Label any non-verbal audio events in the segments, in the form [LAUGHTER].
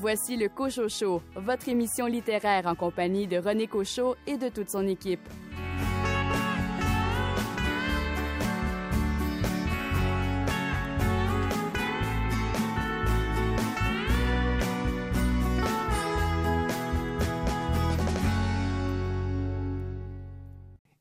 Voici le Cochot Show, votre émission littéraire en compagnie de René Cochot et de toute son équipe.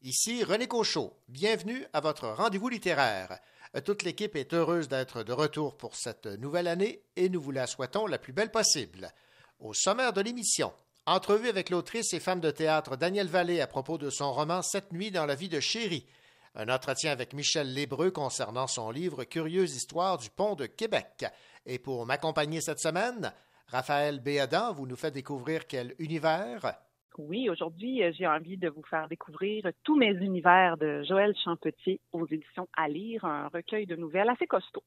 Ici René Cochot. Bienvenue à votre rendez-vous littéraire. Toute l'équipe est heureuse d'être de retour pour cette nouvelle année et nous vous la souhaitons la plus belle possible. Au sommaire de l'émission, entrevue avec l'autrice et femme de théâtre Danielle Vallée à propos de son roman Cette nuit dans la vie de Chéri. Un entretien avec Michel Lébreux concernant son livre Curieuse histoire du pont de Québec. Et pour m'accompagner cette semaine, Raphaël Béadan vous nous fait découvrir quel univers? Oui, aujourd'hui, euh, j'ai envie de vous faire découvrir tous mes univers de Joël Champetier aux éditions À lire, un recueil de nouvelles assez costaud.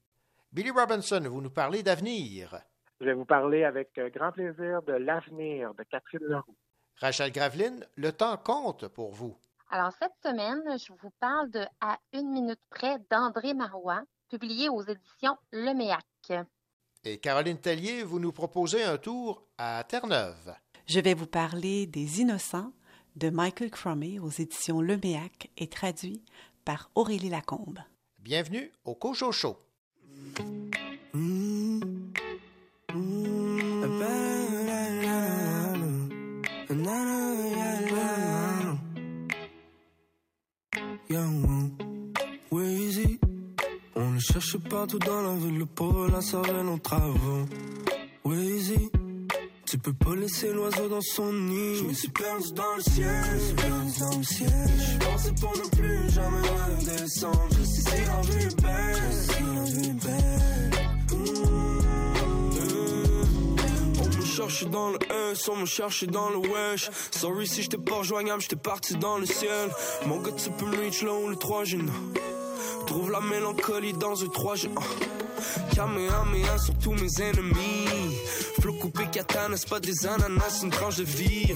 Billy Robinson, vous nous parlez d'avenir. Je vais vous parler avec euh, grand plaisir de l'avenir de Catherine Leroux. Rachel Graveline, le temps compte pour vous. Alors, cette semaine, je vous parle de À une minute près d'André Marois, publié aux éditions Le Méac. Et Caroline Tellier, vous nous proposez un tour à Terre-Neuve. Je vais vous parler des Innocents de Michael Cromie aux éditions Leméac et traduit par Aurélie Lacombe. Bienvenue au Cocho Show. On cherche partout dans la ville, le pauvre la savait nos travaux. Tu peux pas laisser l'oiseau dans son nid. Je me suis perdu dans le ciel, je suis perdu dans le ciel. Je pensais pour ne plus jamais redescendre. Je si la vie est belle, si la vie est belle. On me cherche dans le S, on me cherche dans le wesh. Sorry si j'étais pas rejoignable, j'étais parti dans le ciel. Mon gars, tu peux me reach là où le 3 G. Trouve la mélancolie dans un 3 G. Kamehameha sur tous mes ennemis. Flot coupé katana, c'est pas des ananas, une tranche de vie.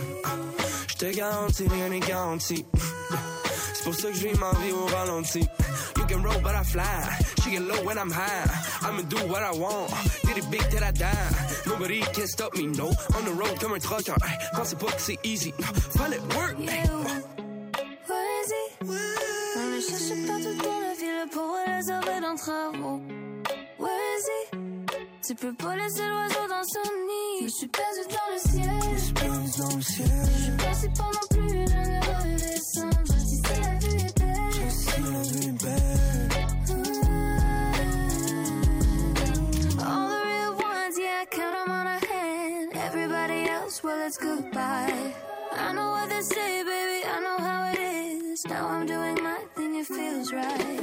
J'te garantis, rien n'est garanti. C'est pour ça que je vis ma vie au ralenti. You can roll, but I fly. She get low when I'm high. I'ma do what I want. Did it big till I die? Nobody can stop me, no. On the road comme un trucker. Pensez pas que c'est easy. Fallait work. Cherche partout dans la ville pour les sauver d'un travaux. Dans son nid. Je suis dans le ciel. Je suis dans le ciel. Je suis plus la vue est belle. La vie est belle. All the real ones, yeah, count them on a hand. Everybody else, well, it's goodbye. I know what they say, baby, I know how it is. Now I'm doing my thing, it feels right.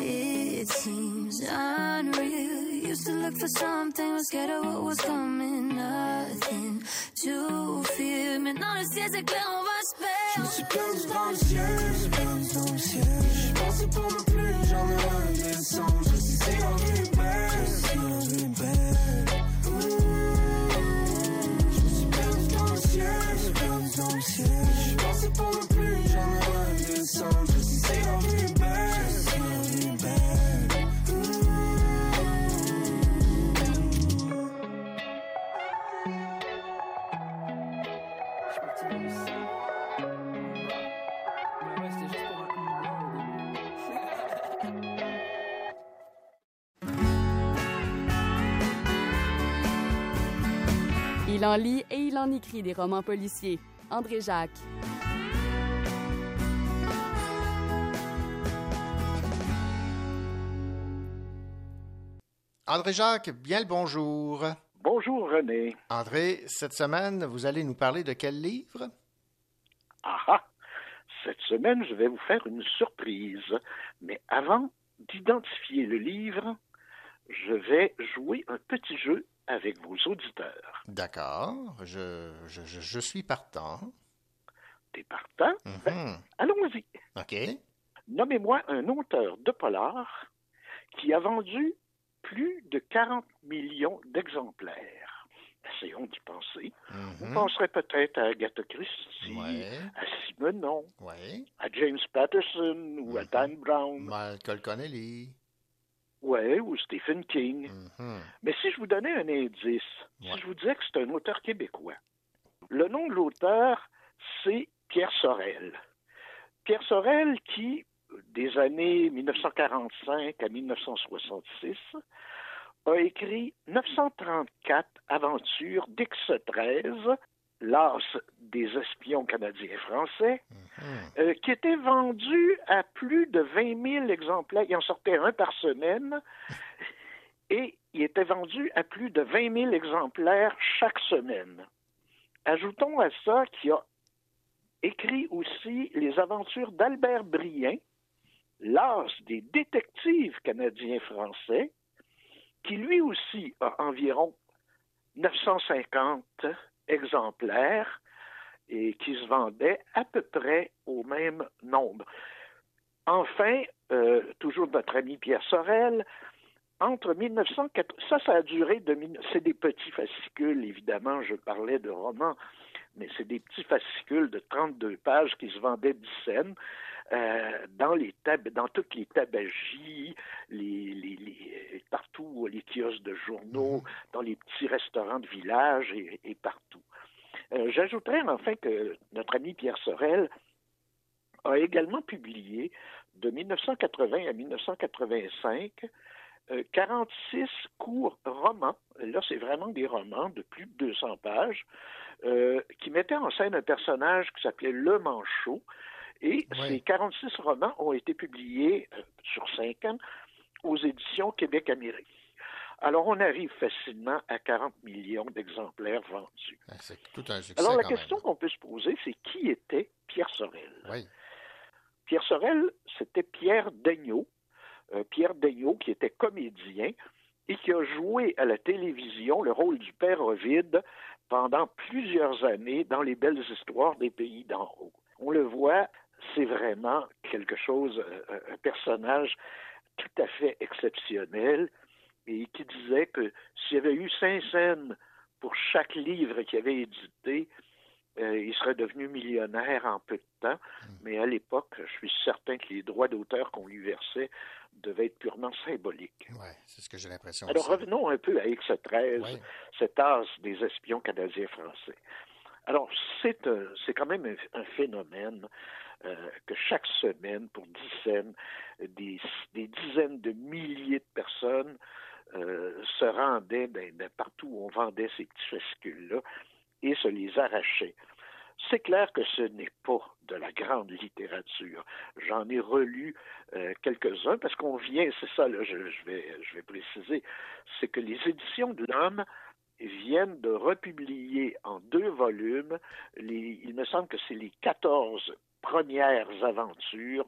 It seems unreal. To look for something, was scared of what was coming. Nothing to fear. Maintenant le ciel c'est clair, on va se Je me perdre. suis perdu dans le ciel, je suis perdu dans le plus jamais redescendre. Je sais si en lit et il en écrit des romans policiers. André Jacques. André Jacques, bien le bonjour. Bonjour René. André, cette semaine, vous allez nous parler de quel livre? Ah ah! Cette semaine, je vais vous faire une surprise. Mais avant d'identifier le livre, je vais jouer un petit jeu avec vos auditeurs. D'accord, je, je, je, suis partant. T'es partant? Ben, Mhm. allons-y. OK. Nommez-moi un auteur de polar qui a vendu plus de 40 millions d'exemplaires. Essayons d'y penser. On Mhm. penserait peut-être à Agatha Christie, Ouais. à Simenon, Ouais. à James Patterson ou à Mhm. Dan Brown. Michael Connelly. Ouais, ou Stephen King. Mhm. Mais si je vous donnais un indice, Ouais. si je vous disais que c'est un auteur québécois, le nom de l'auteur, c'est Pierre Sorel. Pierre Sorel qui, des années 1945 à 1966, a écrit 934 aventures d'X-13, l'as des espions canadiens et français, Mhm. euh, qui étaient vendus à plus de 20 000 exemplaires. Il en sortait un par semaine et il était vendu à plus de 20 000 exemplaires chaque semaine. Ajoutons à ça qu'il a écrit aussi les aventures d'Albert Brien, l'as des détectives canadiens-français, qui lui aussi a environ 950 exemplaires et qui se vendait à peu près au même nombre. Enfin, euh, toujours notre ami Pierre Sorel, entre 1904, ça, ça a duré de, c'est des petits fascicules, évidemment, je parlais de romans, mais c'est des petits fascicules de 32 pages qui se vendaient 10 cents. Euh, dans les tab dans toutes les tabagies, les- partout les kiosques de journaux, dans les petits restaurants de village et, partout. Euh, J'ajouterais enfin que notre ami Pierre Sorel a également publié de 1980 à 1985 euh, 46 courts romans. Là, c'est vraiment des romans de plus de 200 pages euh, qui mettaient en scène un personnage qui s'appelait Le Manchot. Et Oui. ces 46 romans ont été publiés euh, sur cinq ans aux éditions Québec-Amérique. Alors, on arrive facilement à 40 millions d'exemplaires vendus. Ah, C'est tout un succès. Alors, la quand question qu'on peut se poser, c'est qui était Pierre Sorel? Oui. Pierre Sorel, c'était Pierre Daigneault. Euh, Pierre Daigneault, qui était comédien et qui a joué à la télévision le rôle du père Ovide pendant plusieurs années dans les belles histoires des pays d'en haut. On le voit, c'est vraiment quelque chose, euh, un personnage tout à fait exceptionnel et qui disait que s'il y avait eu cinq scènes pour chaque livre qu'il avait édité, euh, il serait devenu millionnaire en peu de temps. Mais à l'époque, je suis certain que les droits d'auteur qu'on lui versait devaient être purement symboliques. Oui, c'est ce que j'ai l'impression. Alors aussi. revenons un peu à X13, Oui. cet as des espions canadiens-français. Alors, c'est c'est quand même un, phénomène euh, que chaque semaine, pour dix scènes, des, des dizaines de milliers de personnes euh, se rendaient ben, partout où on vendait ces petits fascicules-là et se les arrachaient. C'est clair que ce n'est pas de la grande littérature. J'en ai relu euh, quelques-uns parce qu'on vient, c'est ça, là, je, je vais, je vais préciser, c'est que les éditions de l'homme viennent de republier en deux volumes, il me semble que c'est les 14 premières aventures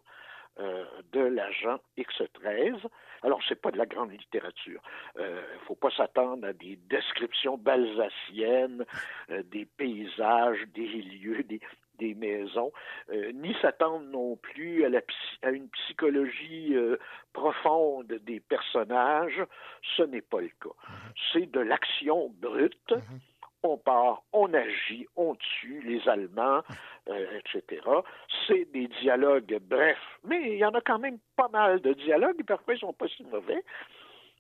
euh, de l'agent X13. Alors, c'est pas de la grande littérature. Il ne faut pas s'attendre à des descriptions balsaciennes, euh, des paysages, des lieux, des, des maisons, euh, ni s'attendre non plus à, la, psy- à une psychologie euh, profonde des personnages. Ce n'est pas le cas. C'est de l'action brute. On part, on agit, on tue les Allemands, euh, etc. C'est des dialogues brefs, mais il y en a quand même pas mal de dialogues, et parfois ils sont pas si mauvais,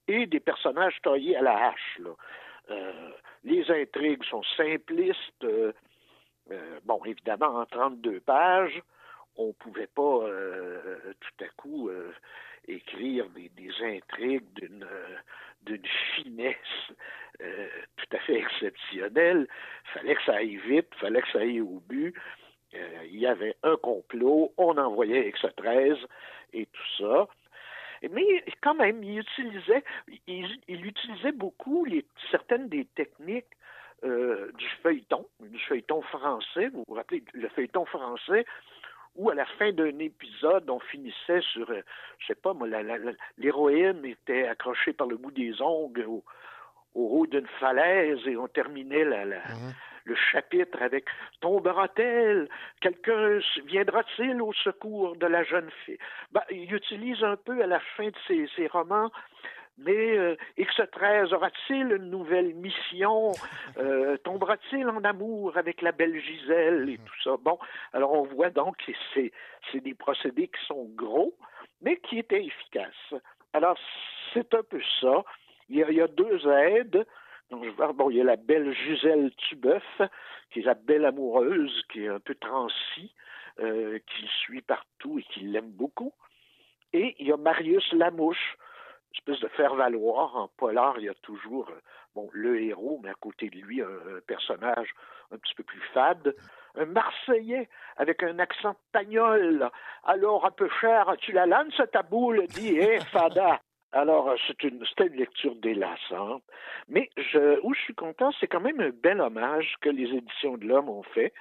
et des personnages taillés à la hache. là. Les intrigues sont simplistes. Euh, bon, évidemment, en 32 pages, on ne pouvait pas euh, tout à coup euh, écrire des, intrigues d'une euh, finesse euh, tout à fait exceptionnelle. fallait que ça aille vite, fallait que ça aille au but. Il y avait un complot, on envoyait X13 et tout ça. Mais quand même, il utilisait, il, il utilisait beaucoup les, certaines des techniques euh, du feuilleton, du feuilleton français. Vous vous rappelez, le feuilleton français, où à la fin d'un épisode, on finissait sur, euh, je sais pas moi, l'héroïne était accrochée par le bout des ongles au, au haut d'une falaise et on terminait la, la- le chapitre avec Tombera-t-elle? Quelqu'un viendra-t-il au secours de la jeune fille ben, Il utilise un peu à la fin de ses, ses romans mais euh, X13 aura-t-il une nouvelle mission? Euh, Tombera-t-il en amour avec la belle Gisèle et tout ça? Bon, alors on voit donc que c'est c'est des procédés qui sont gros, mais qui étaient efficaces. Alors, c'est un peu ça. Il y a, deux aides. Donc, bon, il y a la belle Gisèle Tubeuf, qui est la belle amoureuse, qui est un peu transie, euh, qui suit partout et qui l'aime beaucoup. Et il y a Marius Lamouche, espèce de faire valoir en polar. Il y a toujours euh, bon le héros, mais à côté de lui un, un personnage un petit peu plus fade, un Marseillais avec un accent pagnol. Alors un peu cher, tu la lances ta boule, dit hé [LAUGHS] fada. Alors, euh, c'est une, c'était une lecture délassante. Mais je, où je suis content, c'est quand même un bel hommage que les éditions de l'Homme ont fait.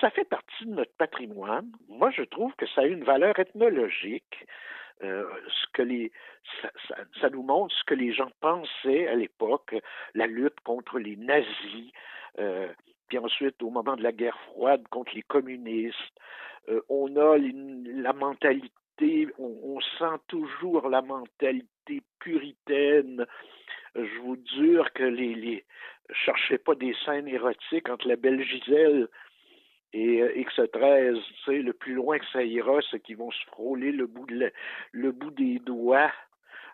Ça fait partie de notre patrimoine. Moi, je trouve que ça a une valeur ethnologique. Euh, ça, nous montre ce que les gens pensaient à l'époque, la lutte contre les nazis, euh, puis ensuite au moment de la guerre froide contre les communistes. Euh, on a la mentalité, on, on, sent toujours la mentalité puritaine. Je vous jure que les, les cherchez pas des scènes érotiques entre la belle Gisèle et euh, X13, tu sais, le plus loin que ça ira, c'est qu'ils vont se frôler le bout, des doigts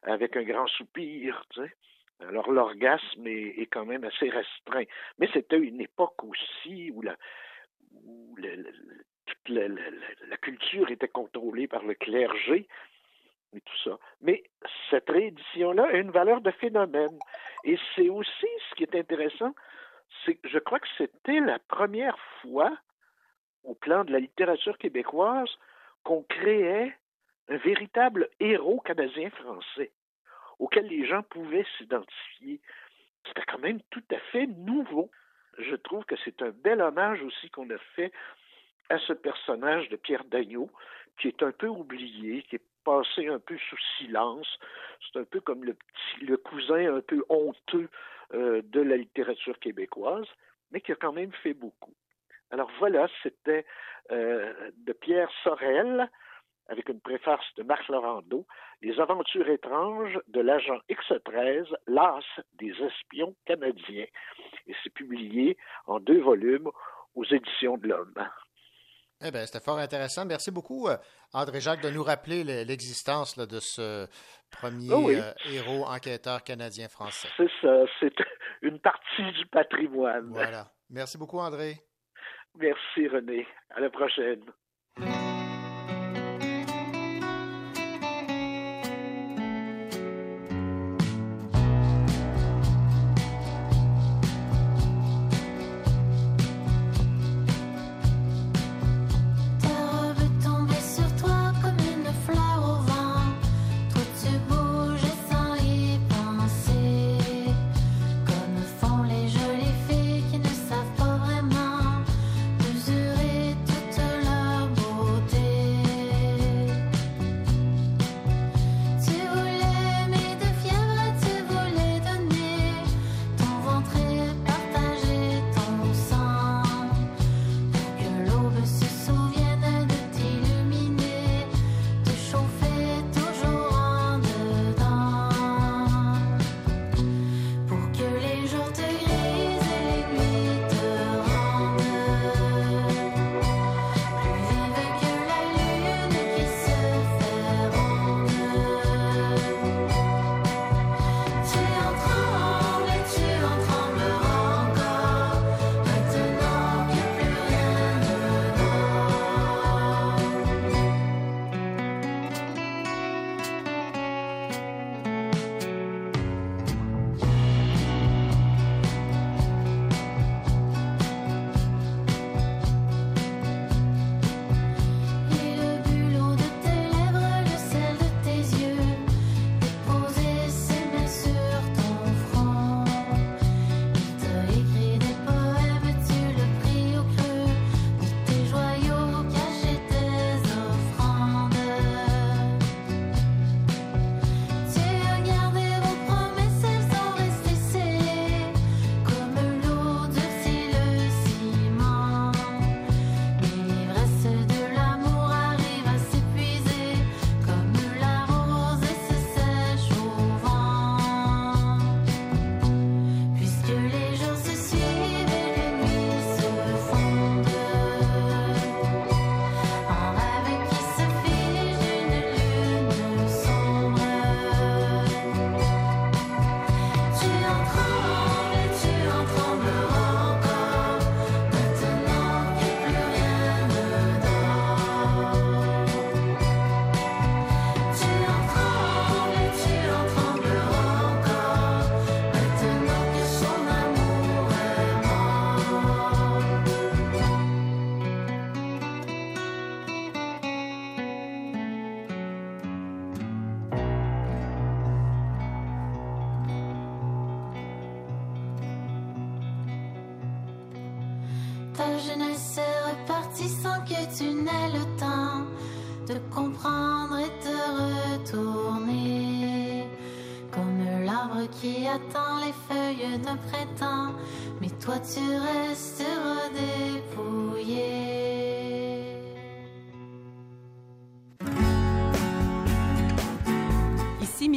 avec un grand soupir. Alors l'orgasme est, quand même assez restreint. Mais c'était une époque aussi où la, toute la, la, culture était contrôlée par le clergé et tout ça. Mais cette réédition-là a une valeur de phénomène. Et c'est aussi ce qui est intéressant, c'est je crois que c'était la première fois au plan de la littérature québécoise qu'on créait un véritable héros canadien-français auquel les gens pouvaient s'identifier. C'était quand même tout à fait nouveau. Je trouve que c'est un bel hommage aussi qu'on a fait à ce personnage de Pierre Dagneau, qui est un peu oublié, qui est passé un peu sous silence. C'est un peu comme le petit, le cousin un peu honteux euh, de la littérature québécoise, mais qui a quand même fait beaucoup. Alors voilà, c'était euh, de Pierre Sorel, avec une préface de Marc Laurando, Les aventures étranges de l'agent X13, l'as des espions canadiens. Et c'est publié en deux volumes aux éditions de l'Homme. Eh bien, c'était fort intéressant. Merci beaucoup, André-Jacques, de nous rappeler l'existence de ce premier oh oui. euh, héros enquêteur canadien-français. C'est ça, c'est une partie du patrimoine. Voilà. Merci beaucoup, André. Merci, René. À la prochaine.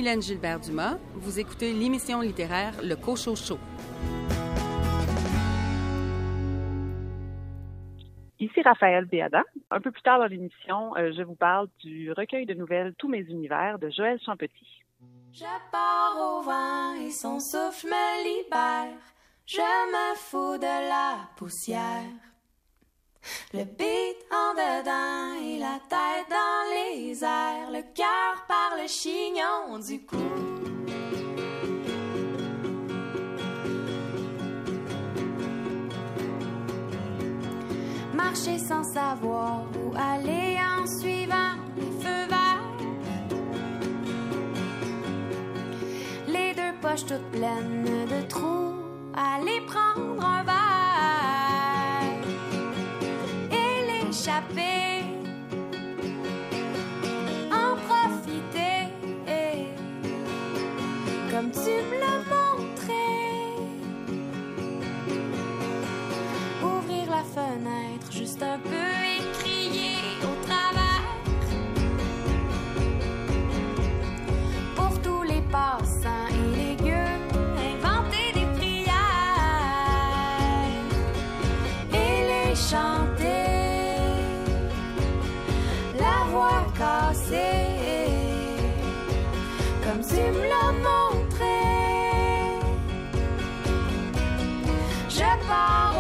Ici Mylène Gilbert-Dumas. Vous écoutez l'émission littéraire Le Cochot Show. Ici Raphaël Béada. Un peu plus tard dans l'émission, euh, je vous parle du recueil de nouvelles Tous mes univers de Joël Champetit. Je pars au vent et son souffle me libère. Je me fous de la poussière. Le beat en dedans et la tête dans les airs. Le cœur par le chignon du cou. Marcher sans savoir où aller en suivant les feux verts. Les deux poches toutes pleines de trous, aller prendre un verre et l'échapper. En profiter comme tu me l'as montré. Ouvrir la fenêtre juste un peu comme tu me l'as montré. Je pars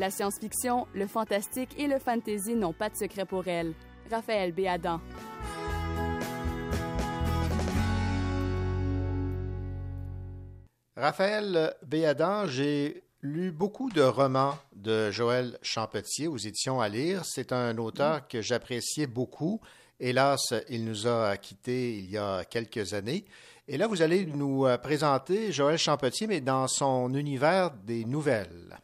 La science-fiction, le fantastique et le fantasy n'ont pas de secret pour elle. Raphaël Béadan. Raphaël Béadan, j'ai lu beaucoup de romans de Joël Champetier aux éditions à lire. C'est un auteur que j'appréciais beaucoup. Hélas, il nous a quittés il y a quelques années. Et là, vous allez nous euh, présenter Joël Champetier, mais dans son univers des nouvelles.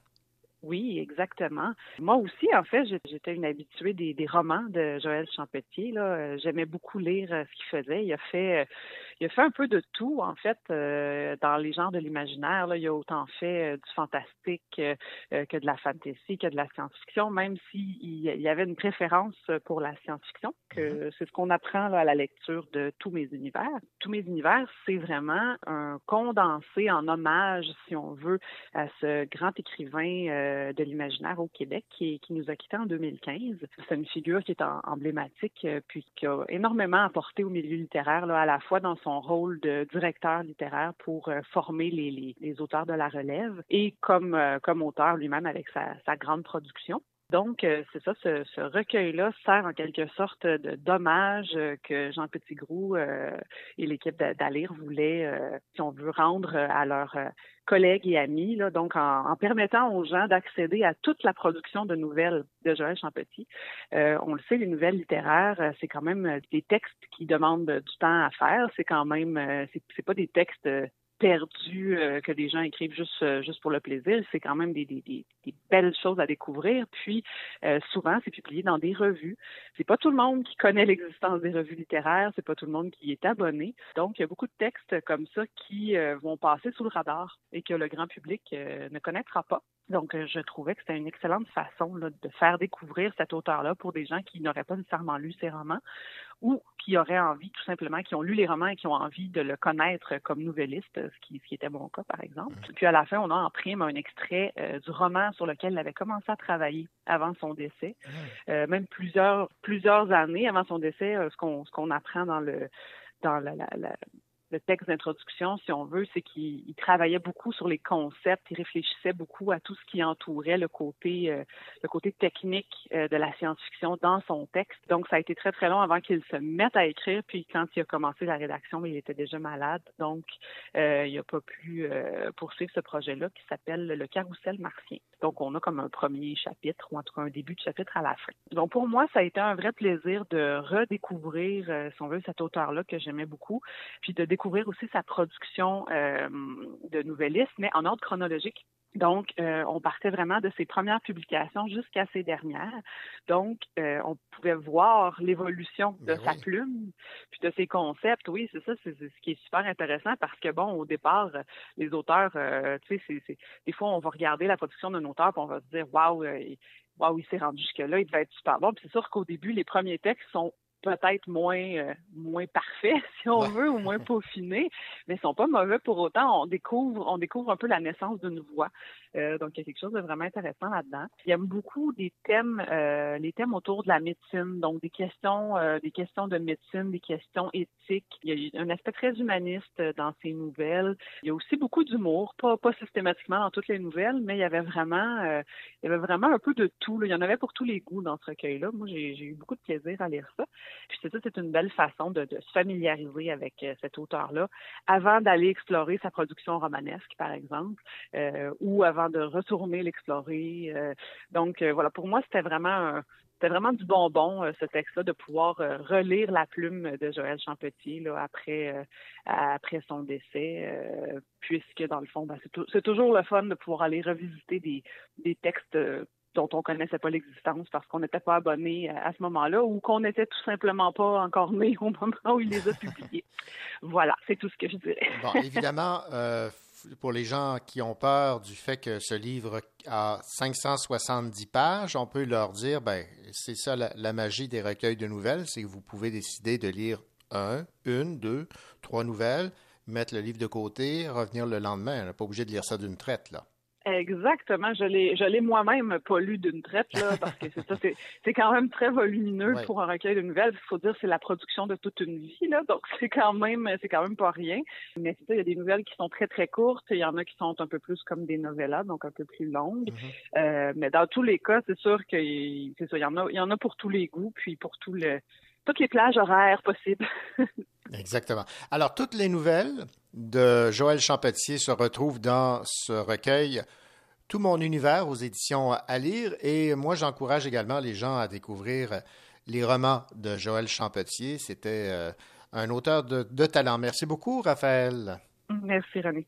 Oui, exactement. Moi aussi, en fait, j'étais une habituée des, romans de Joël Champetier. Euh, J'aimais beaucoup lire euh, ce qu'il faisait. Il a fait, euh, il a fait un peu de tout, en fait, euh, dans les genres de l'imaginaire. Il a autant fait euh, du fantastique euh, que de la fantasy, que de la science-fiction, même s'il il y avait une préférence pour la science-fiction, que c'est ce qu'on apprend là, à la lecture de tous mes univers. Tous mes univers, c'est vraiment un condensé en hommage, si on veut, à ce grand écrivain de l'imaginaire au Québec qui, qui nous a quittés en 2015. C'est une figure qui est en- emblématique puis qui a énormément apporté au milieu littéraire, là, à la fois dans son rôle de directeur littéraire pour euh, former les, auteurs de la relève et comme, euh, comme auteur lui-même avec sa grande production. Donc, euh, c'est ça, ce, recueil-là sert en quelque sorte de dommage euh, que Jean Petitgrou euh, et l'équipe d'Alire voulaient, si on veut, rendre à leurs collègues et amis, donc en, permettant aux gens d'accéder à toute la production de nouvelles de Joël Champetty. on le sait, les nouvelles littéraires, c'est quand même des textes qui demandent du temps à faire. C'est quand même, c'est pas des textes perdu euh, que des gens écrivent juste euh, juste pour le plaisir. C'est quand même des, belles choses à découvrir. Puis euh, souvent, c'est publié dans des revues. C'est pas tout le monde qui connaît [LAUGHS] l'existence des revues littéraires. C'est pas tout le monde qui est abonné. Donc, il y a beaucoup de textes comme ça qui vont passer sous le radar et que le grand public ne connaîtra pas. Donc, je trouvais que c'était une excellente façon de faire découvrir cet auteur-là pour des gens qui n'auraient pas nécessairement lu ses romans ou qui auraient envie, tout simplement, qui ont lu les romans et qui ont envie de le connaître comme nouvelliste, ce qui, ce qui était mon cas, par exemple. Puis à la fin, on a en prime un extrait euh, du roman sur lequel il avait commencé à travailler avant son décès, mmh. euh, même plusieurs plusieurs années avant son décès, euh, ce qu'on apprend dans le dans la, la, la, le texte d'introduction, si on veut, c'est qu'il travaillait beaucoup sur les concepts, il réfléchissait beaucoup à tout ce qui entourait le côté euh, le côté technique euh, de la science-fiction dans son texte. Donc ça a été très très long avant qu'il se mette à écrire. Puis quand il a commencé la rédaction, il était déjà malade, donc euh, il n'a pas pu euh, poursuivre ce projet-là qui s'appelle le Carrousel martien. Donc on a comme un premier chapitre ou en tout cas un début de chapitre à la fin. Donc pour moi, ça a été un vrai plaisir de redécouvrir, euh, si on veut, cet auteur-là que j'aimais beaucoup, puis de découvrir aussi sa production euh, de nouvelliste, mais en ordre chronologique. Donc, euh, on partait vraiment de ses premières publications jusqu'à ses dernières. Donc, euh, on pouvait voir l'évolution de ben sa oui. plume, puis de ses concepts. Oui, c'est ça, c'est ce qui est super intéressant parce que, bon, au départ, les auteurs, euh, tu sais, c'est des fois, on va regarder la production d'un auteur, puis on va se dire, waouh, waouh, il s'est rendu jusque-là, il devait être super bon. Puis c'est sûr qu'au début, les premiers textes sont peut-être moins euh, moins parfaits [LAUGHS] si on veut ou moins [LAUGHS] peaufinés mais sont pas mauvais pour autant. On découvre on découvre un peu la naissance d'une voix. Euh, donc il y a quelque chose de vraiment intéressant là-dedans. Il aime beaucoup des thèmes euh, les thèmes autour de la médecine donc des questions euh, des questions de médecine des questions éthiques. Il y a un aspect très humaniste dans ces nouvelles. Il y a aussi beaucoup d'humour pas pas systématiquement dans toutes les nouvelles mais il y avait vraiment il y avait vraiment un peu de tout là. il y en avait pour tous les goûts dans ce recueil là moi j'ai eu beaucoup de plaisir à lire ça puis c'est c'est une belle façon de, se familiariser avec euh, cet auteur-là avant d'aller explorer sa production romanesque, par exemple, euh, ou avant de retourner l'explorer. Euh, donc voilà, pour moi, c'était vraiment c'était vraiment du bonbon, ce texte-là, de pouvoir relire la plume de Joël Champetier là, après, après son décès, puisque, dans le fond, ben, c'est toujours le fun de pouvoir aller revisiter des, des textes dont on connaissait pas l'existence parce qu'on n'était pas abonné à ce moment-là ou qu'on n'était tout simplement pas encore né au moment où il les a [LAUGHS] publiés. voilà, c'est tout ce que je dirais. bon, évidemment, euh, pour les gens qui ont peur du fait que ce livre a 570 pages, on peut leur dire, ben, c'est ça la, la magie des recueils de nouvelles, c'est que vous pouvez décider de lire un, une, deux, trois nouvelles, mettre le livre de côté, revenir le lendemain. On n'est pas obligé de lire ça d'une traite, là. Exactement. Je l'ai, je l'ai moi-même pas lu d'une traite, là, [LAUGHS] parce que c'est ça, c'est, c'est quand même très volumineux ouais. pour un recueil de nouvelles. Il faut dire c'est la production de toute une vie, là. Donc, c'est quand même, c'est quand même pas rien. Mais c'est ça, il y a des nouvelles qui sont très, très courtes. Il y en a qui sont un peu plus comme des novellas, donc un peu plus longues. Mm-hmm. Euh, mais dans tous les cas, c'est sûr que, c'est ça, il y en a, il y en a pour tous les goûts, puis pour tout le, toutes les plages horaires possibles. [LAUGHS] Exactement. Alors, toutes les nouvelles de Joël Champetier se retrouvent dans ce recueil Tout mon univers aux éditions à lire. Et moi, j'encourage également les gens à découvrir les romans de Joël Champetier. C'était euh, un auteur de, de talent. Merci beaucoup, Raphaël. Merci, René.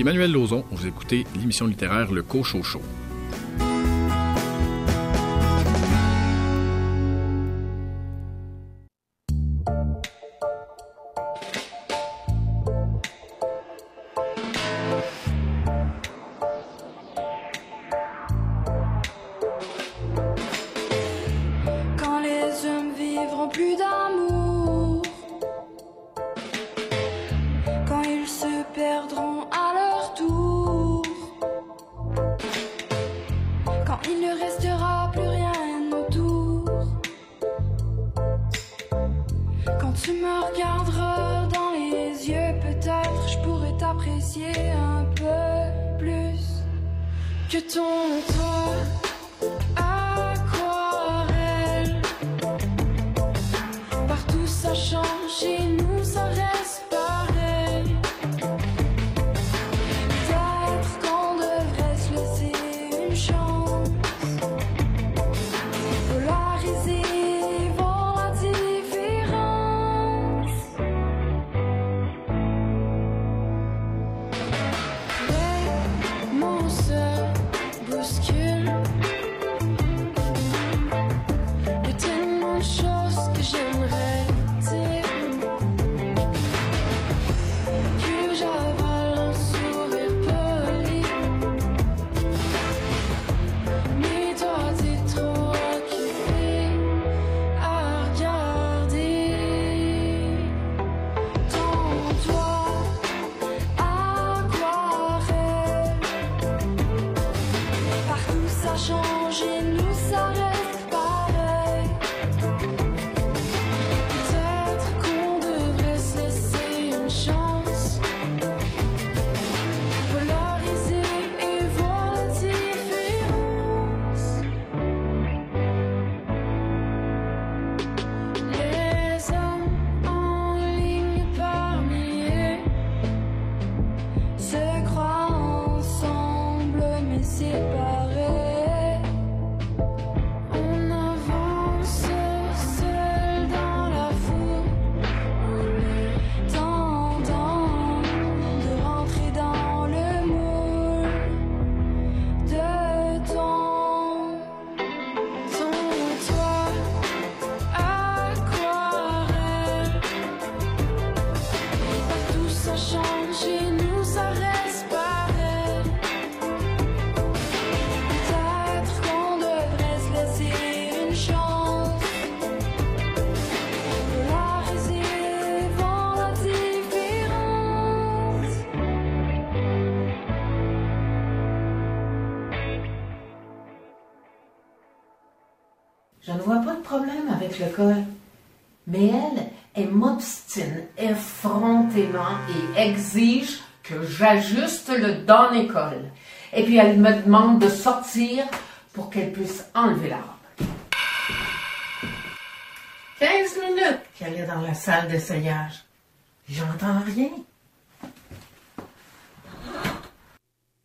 Emmanuel Lauzon. Vous écoutez l'émission littéraire Le Cochot Show. Le col. Mais elle, elle m'obstine effrontément et exige que j'ajuste le don-école. Et puis elle me demande de sortir pour qu'elle puisse enlever la robe. 15 minutes qu'elle est dans la salle d'essayage. J'entends rien.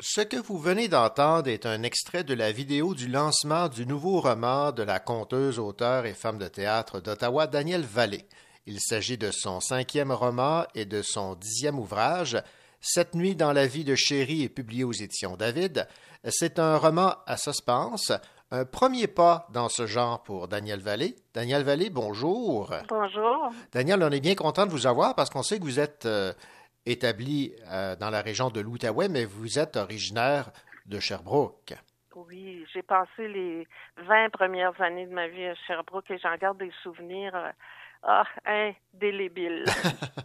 Ce que vous venez d'entendre est un extrait de la vidéo du lancement du nouveau roman de la conteuse, auteure et femme de théâtre d'Ottawa, Danielle Vallée. Il s'agit de son cinquième roman et de son dixième ouvrage. Cette nuit dans la vie de Chéri est publié aux éditions David. C'est un roman à suspense, un premier pas dans ce genre pour Danielle Vallée. Danielle Vallée, bonjour. Bonjour. Daniel, on est bien content de vous avoir parce qu'on sait que vous êtes euh, établi euh, dans la région de l'Outaouais, mais vous êtes originaire de Sherbrooke. Oui, j'ai passé les 20 premières années de ma vie à Sherbrooke et j'en garde des souvenirs euh, ah, indélébiles.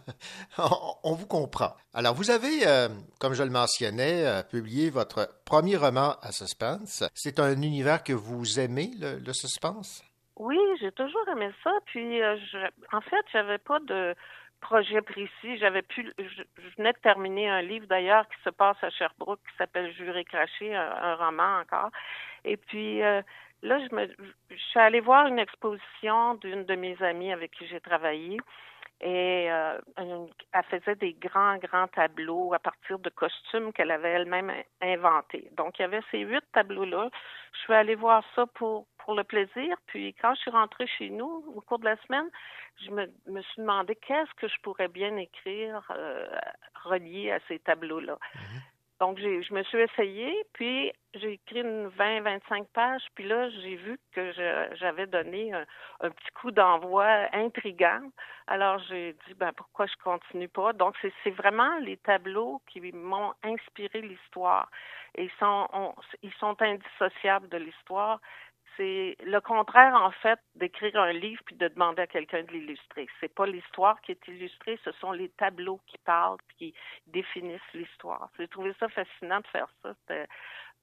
[LAUGHS] on, vous comprend. Alors, vous avez, euh, comme je le mentionnais, euh, publié votre premier roman à suspense. C'est un univers que vous aimez, le, le suspense? Oui, j'ai toujours aimé ça. Puis, je, en fait, j'avais pas de projet précis. J'avais pu, je, je venais de terminer un livre d'ailleurs qui se passe à Sherbrooke qui s'appelle Juré craché, un, un roman encore. Et puis euh, là, je me, je suis allée voir une exposition d'une de mes amies avec qui j'ai travaillé. Et euh, elle faisait des grands, grands tableaux à partir de costumes qu'elle avait elle-même inventés. Donc, il y avait ces huit tableaux-là. Je suis allée voir ça pour, pour le plaisir. Puis, quand je suis rentrée chez nous, au cours de la semaine, je me, suis demandé qu'est-ce que je pourrais bien écrire euh, relié à ces tableaux-là. Donc, je me suis essayée, puis j'ai écrit une 20-25 pages, puis là, j'ai vu que j'avais donné un, petit coup d'envoi intrigant. Alors, j'ai dit, ben, pourquoi je continue pas? Donc, c'est, c'est vraiment les tableaux qui m'ont inspiré l'histoire. Et ils sont, on- ils sont indissociables de l'histoire. C'est le contraire, en fait, d'écrire un livre puis de demander à quelqu'un de l'illustrer. C'est pas l'histoire qui est illustrée, ce sont les tableaux qui parlent qui définissent l'histoire. J'ai trouvé ça fascinant de faire ça.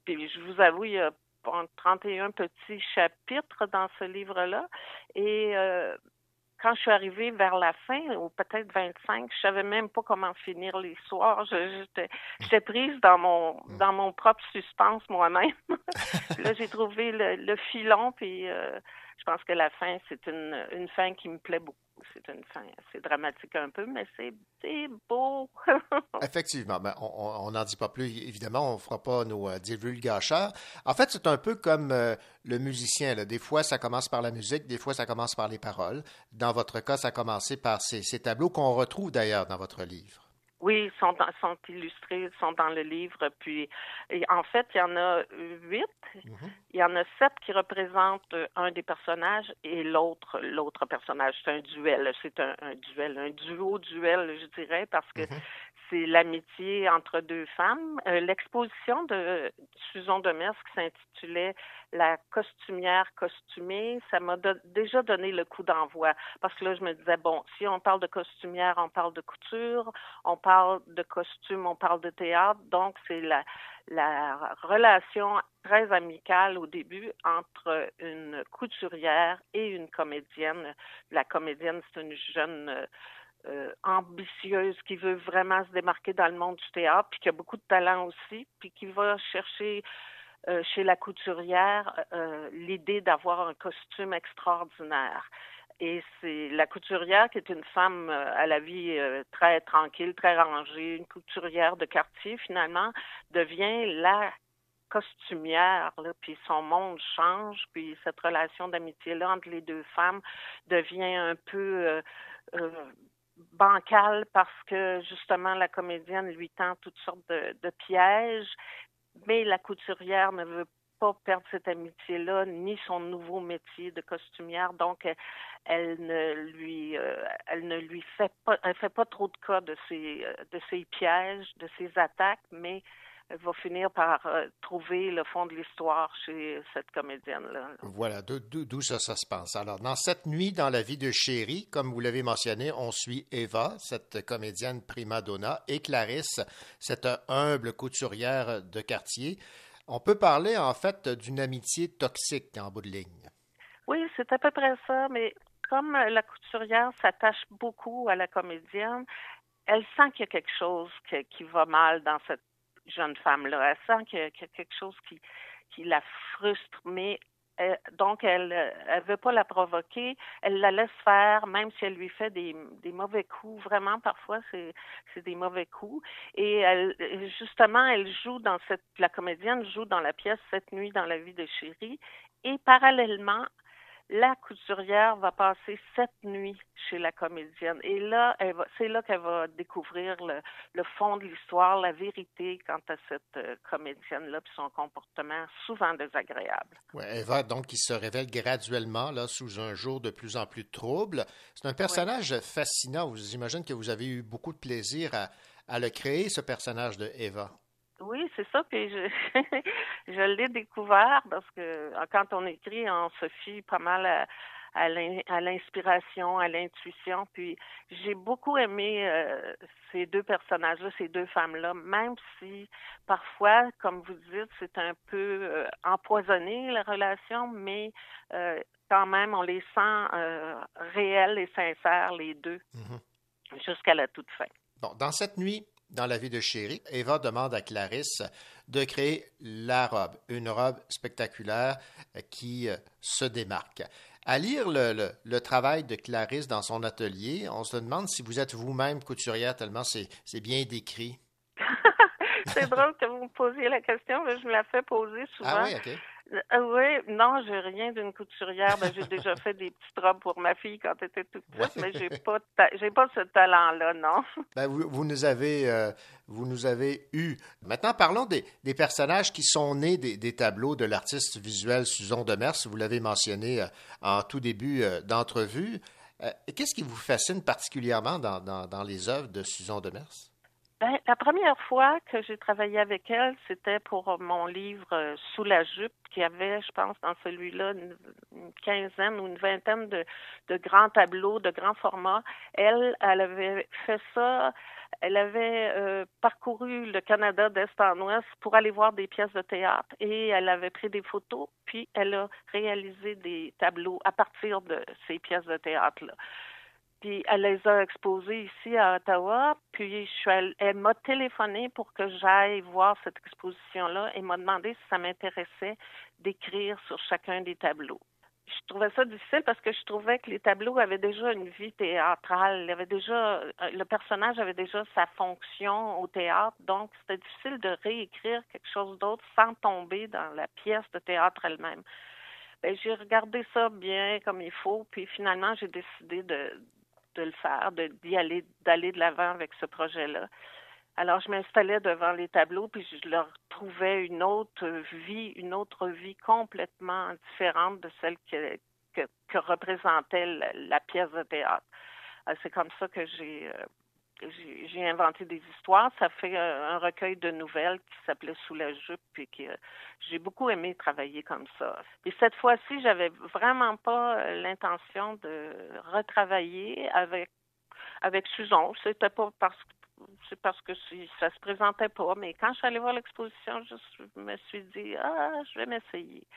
Puis je vous avoue, il y a bon, 31 petits chapitres dans ce livre-là. Et euh, quand je suis arrivée vers la fin, ou peut-être 25, je savais même pas comment finir l'histoire. Je- J'étais, j'étais prise dans mon dans mon propre suspense moi-même. [LAUGHS] Là, j'ai trouvé le, le filon, puis euh, je pense que la fin, c'est une, une fin qui me plaît beaucoup. C'est une fin, c'est dramatique un peu, mais c'est, beau. [LAUGHS] Effectivement, ben, on n'en dit pas plus. Évidemment, on ne fera pas nos euh. En fait, c'est un peu comme euh, le musicien. Des fois, ça commence par la musique, des fois, ça commence par les paroles. Dans votre cas, ça a commencé par ces, ces tableaux qu'on retrouve d'ailleurs dans votre livre. Oui, ils sont, dans- sont illustrés, ils sont dans le livre. Puis, et en fait, il y en a huit. Il y en a sept qui représentent euh, un des personnages et l'autre, l'autre personnage. C'est un duel. C'est un, un duel, un duo-duel, je dirais, parce que c'est l'amitié entre deux femmes. Euh, L'exposition de Susan Demers qui s'intitulait La costumière costumée, ça m'a déjà donné le coup d'envoi. Parce que là, je me disais, bon, si on parle de costumière, on parle de couture, on parle de costume, on parle de théâtre. Donc, c'est la, la relation très amicale au début entre une couturière et une comédienne. La comédienne, c'est une jeune euh, ambitieuse qui veut vraiment se démarquer dans le monde du théâtre, puis qui a beaucoup de talent aussi, puis qui va chercher euh, chez la couturière euh, l'idée d'avoir un costume extraordinaire. Et c'est la couturière qui est une femme à la vie très tranquille, très rangée, une couturière de quartier finalement, devient la costumière, puis son monde change, puis cette relation d'amitié-là entre les deux femmes devient un peu bancale parce que justement la comédienne lui tend toutes sortes de, pièges, mais la couturière ne veut pas perdre cette amitié-là, ni son nouveau métier de costumière. Donc, elle ne lui, euh, elle ne lui fait pas, elle fait pas trop de cas de ses, de ses pièges, de ses attaques, mais elle va finir par euh, trouver le fond de l'histoire chez cette comédienne-là. Voilà, d'où ça, ça se passe. Alors, dans cette nuit dans la vie de Chéri, comme vous l'avez mentionné, on suit Eva, cette comédienne prima donna, et Clarisse, cette humble couturière de quartier. On peut parler en fait d'une amitié toxique en bout de ligne. Oui, c'est à peu près ça, mais comme la couturière s'attache beaucoup à la comédienne, elle sent qu'il y a quelque chose qui va mal dans cette jeune femme-là. Elle sent qu'il y, a quelque chose qui, qui la frustre, mais euh, donc elle elle veut pas la provoquer, elle la laisse faire même si elle lui fait des, des mauvais coups. Vraiment parfois c'est des mauvais coups. Et elle justement elle joue dans cette la comédienne joue dans la pièce cette nuit dans la vie de chérie. Et parallèlement la couturière va passer sept nuits chez la comédienne. Et là, c'est là qu'elle va découvrir le, le fond de l'histoire, la vérité quant à cette euh, comédienne-là et son comportement souvent désagréable. Oui, Eva, donc, qui se révèle graduellement là, sous un jour de plus en plus trouble. C'est un personnage fascinant. Vous imaginez que vous avez eu beaucoup de plaisir à, à le créer, ce personnage de Eva. Oui, c'est ça. Puis je, [LAUGHS] je l'ai découvert parce que quand on écrit, on se fie pas mal à, à l'inspiration, à l'intuition. Puis j'ai beaucoup aimé euh, ces deux personnages-là, ces deux femmes-là, même si parfois, comme vous dites, c'est un peu euh, empoisonné la relation, mais euh, quand même, on les sent réelles et sincères, les deux, mm-hmm. jusqu'à la toute fin. Bon, dans cette nuit, dans la vie de Chéri, Eva demande à Clarisse de créer la robe, une robe spectaculaire qui euh, se démarque. À lire le, le, travail de Clarisse dans son atelier, on se demande si vous êtes vous-même couturière, tellement c'est bien décrit. [LAUGHS] c'est drôle que vous me posiez la question, mais je me la fais poser souvent. Ah oui, OK. Euh, oui, non, j'ai rien d'une couturière. Ben, j'ai déjà fait des petites robes pour ma fille quand elle était toute petite, mais j'ai pas j'ai pas ce talent-là, non. Ben, vous, vous, nous avez euh, vous nous avez eu. Maintenant, parlons des, des personnages qui sont nés des, des tableaux de l'artiste visuel Susan Demers. Vous l'avez mentionné euh, en tout début d'entrevue. Qu'est-ce qui vous fascine particulièrement dans, dans, dans les œuvres de Susan Demers? Ben, la première fois que j'ai travaillé avec elle, c'était pour mon livre euh, Sous la jupe, qui avait, je pense, dans celui-là, une, quinzaine ou une vingtaine de, de grands tableaux, de grands formats. Elle, elle avait fait ça. Elle avait euh, parcouru le Canada d'est en ouest pour aller voir des pièces de théâtre et elle avait pris des photos, puis elle a réalisé des tableaux à partir de ces pièces de théâtre-là. Puis elle les a exposées ici à Ottawa. Puis je suis elle m'a téléphoné pour que j'aille voir cette exposition-là et m'a demandé si ça m'intéressait d'écrire sur chacun des tableaux. Je trouvais ça difficile parce que je trouvais que les tableaux avaient déjà une vie théâtrale. Avait déjà, le personnage avait déjà sa fonction au théâtre, donc c'était difficile de réécrire quelque chose d'autre sans tomber dans la pièce de théâtre elle-même. Ben, j'ai regardé ça bien comme il faut, puis finalement j'ai décidé de, de le faire, d'y aller, d'aller de l'avant avec ce projet-là. Alors, je m'installais devant les tableaux, puis je leur trouvais une autre vie, une autre vie complètement différente de celle que, représentait la, pièce de théâtre. Euh, c'est comme ça que j'ai euh, j'ai inventé des histoires. Ça fait un recueil de nouvelles qui s'appelait Sous la jupe, puis que j'ai beaucoup aimé travailler comme ça. Et cette fois-ci, j'avais vraiment pas euh, l'intention de retravailler avec avec Susan. C'était pas parce que c'est parce que ça se présentait pas, mais quand je suis allée voir l'exposition, je me suis dit ah, je vais m'essayer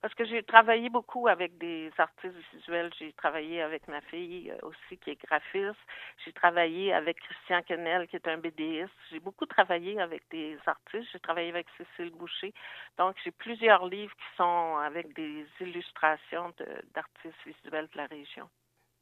parce que j'ai travaillé beaucoup avec des artistes visuels. J'ai travaillé avec ma fille euh, aussi qui est graphiste. J'ai travaillé avec Christian Kennel qui est un BDiste. J'ai beaucoup travaillé avec des artistes. J'ai travaillé avec Cécile Boucher. Donc j'ai plusieurs livres qui sont avec des illustrations d'artistes visuels de la région.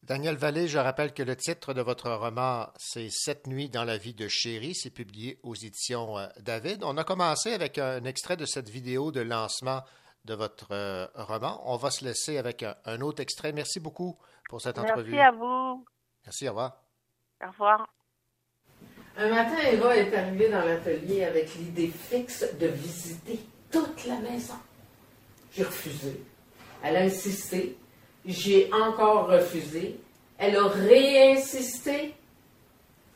Daniel Vallée, je rappelle que le titre de votre roman, c'est Sept nuits dans la vie de chérie. C'est publié aux éditions euh, David. On a commencé avec un extrait de cette vidéo de lancement de votre euh, roman. On va se laisser avec un, autre extrait. Merci beaucoup pour cette entrevue. Merci à vous. Merci, au revoir. Au revoir. Un matin, Eva est arrivée dans l'atelier avec l'idée fixe de visiter toute la maison. J'ai refusé. Elle a insisté. J'ai encore refusé. Elle a réinsisté.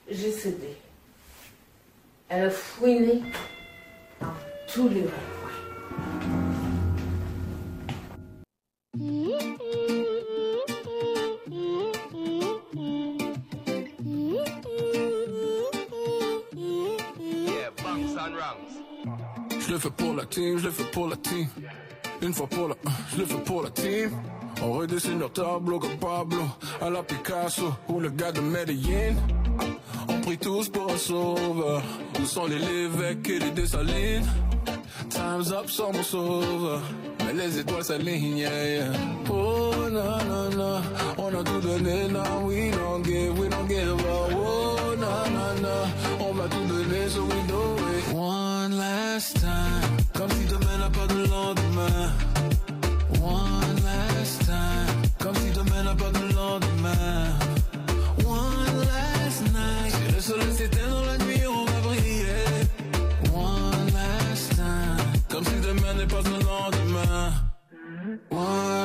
J'ai cédé. Elle a fouiné dans tous les recoins. Fais pour la team, je le fais pour la team. Une fois pour la, je le fais pour la team. On redessine leur tableau comme Pablo, à la Picasso ou le gars de Medellin. On prie tous pour un sauveur. Où sont les Lévesques et les Dessalines? Time's up sans mon sauveur. Mais les étoiles s'alignent, yeah, yeah. Oh, non, non, non. On a tout donné, non, we don't give, we don't give up. Comme si demain n'a pas de lendemain. One last time. Comme si demain n'a pas de lendemain. One last night. Si le soleil s'éteint dans la nuit, on va briller. One last time. Comme si demain n'est pas le lendemain. One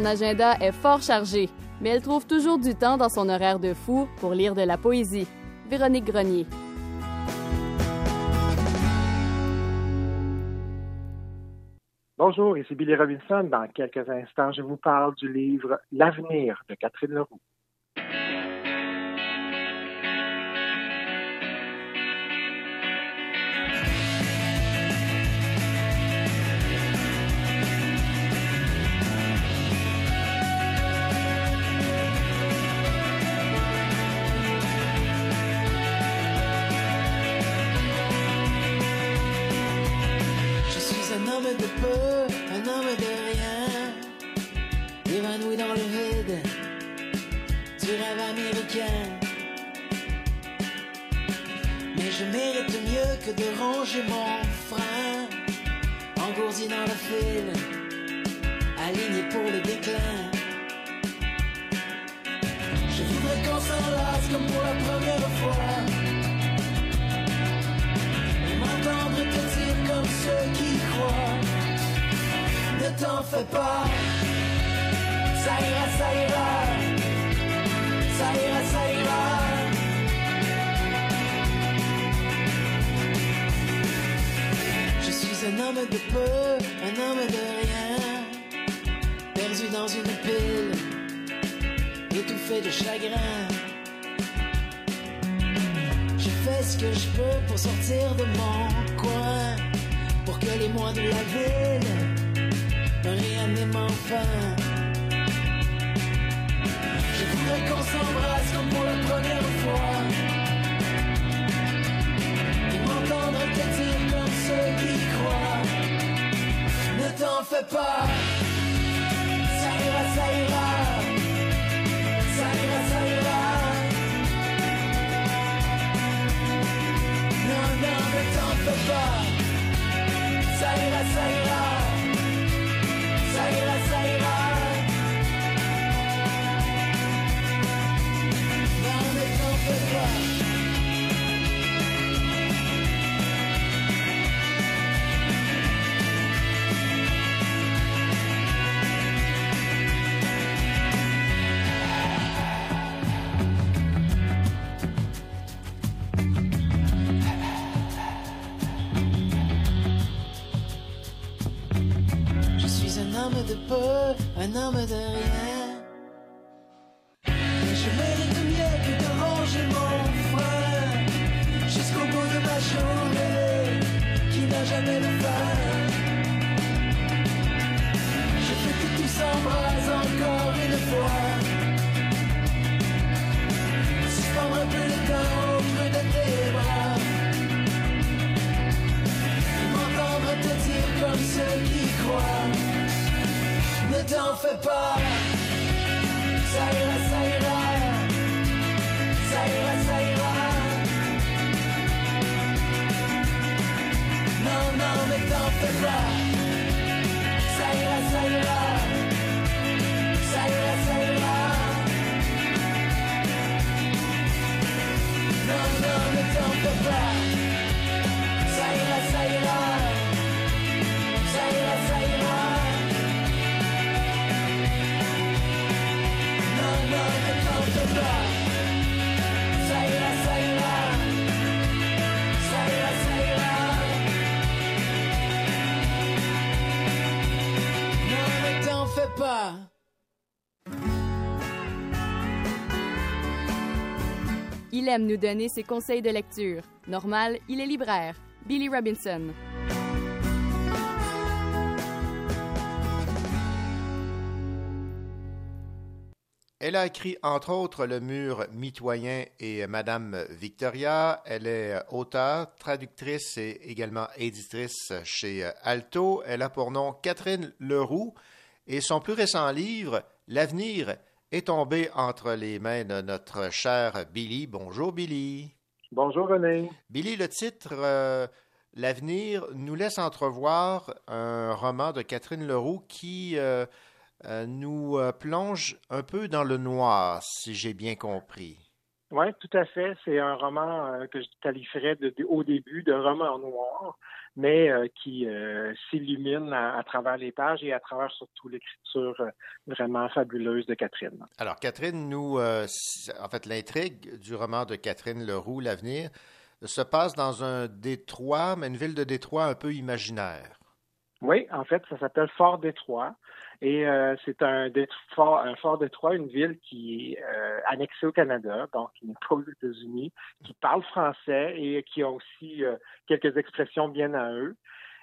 Son agenda est fort chargé, mais elle trouve toujours du temps dans son horaire de fou pour lire de la poésie. Véronique Grenier. Bonjour, ici Billy Robinson. Dans quelques instants, je vous parle du livre L'avenir de Catherine Leroux. Aligné pour le déclin. Je voudrais qu'on s'enlace comme pour la première fois. Et m'entendre ceux qui croient. Ne t'en fais pas, ça ira, ça ira, ça ira, ça ira. Homme de peu, un homme de rien, perdu dans une pile, étouffé de chagrin. Je fais ce que je peux pour sortir de mon coin, pour que les mois de la ville, rien ne m'enfin. Je voudrais qu'on s'embrasse comme pour la première fois. Et m'entendre te dire comme ceux qui t'en fais pas, ça ira, ça ira. Ça ira, ça ira. Non, non, ne t'en fais pas. Ça ira, ça ira. Il aime nous donner ses conseils de lecture. Normal, il est libraire. Billy Robinson. Elle a écrit entre autres Le mur mitoyen et Madame Victoria. Elle est auteure, traductrice et également éditrice chez Alto. Elle a pour nom Catherine Leroux et son plus récent livre, L'avenir, est tombé entre les mains de notre cher Billy. Bonjour Billy. Bonjour René. Billy, le titre euh, L'avenir nous laisse entrevoir un roman de Catherine Leroux qui euh, euh, nous plonge un peu dans le noir, si j'ai bien compris. Oui, tout à fait. C'est un roman que je qualifierais de- de- au début de roman noir, mais euh, qui euh, s'illumine à, à travers les pages et à travers surtout l'écriture euh, vraiment fabuleuse de Catherine. Alors, Catherine, nous, en fait, l'intrigue du roman de Catherine Leroux, L'avenir, se passe dans un détroit, mais une ville de détroit un peu imaginaire. Oui, en fait, ça s'appelle Fort Détroit. Et euh, c'est un, fort, un Fort Détroit, une ville qui est euh, annexée au Canada, donc qui n'est pas aux États-Unis, qui parle français et qui a aussi euh, quelques expressions bien à eux.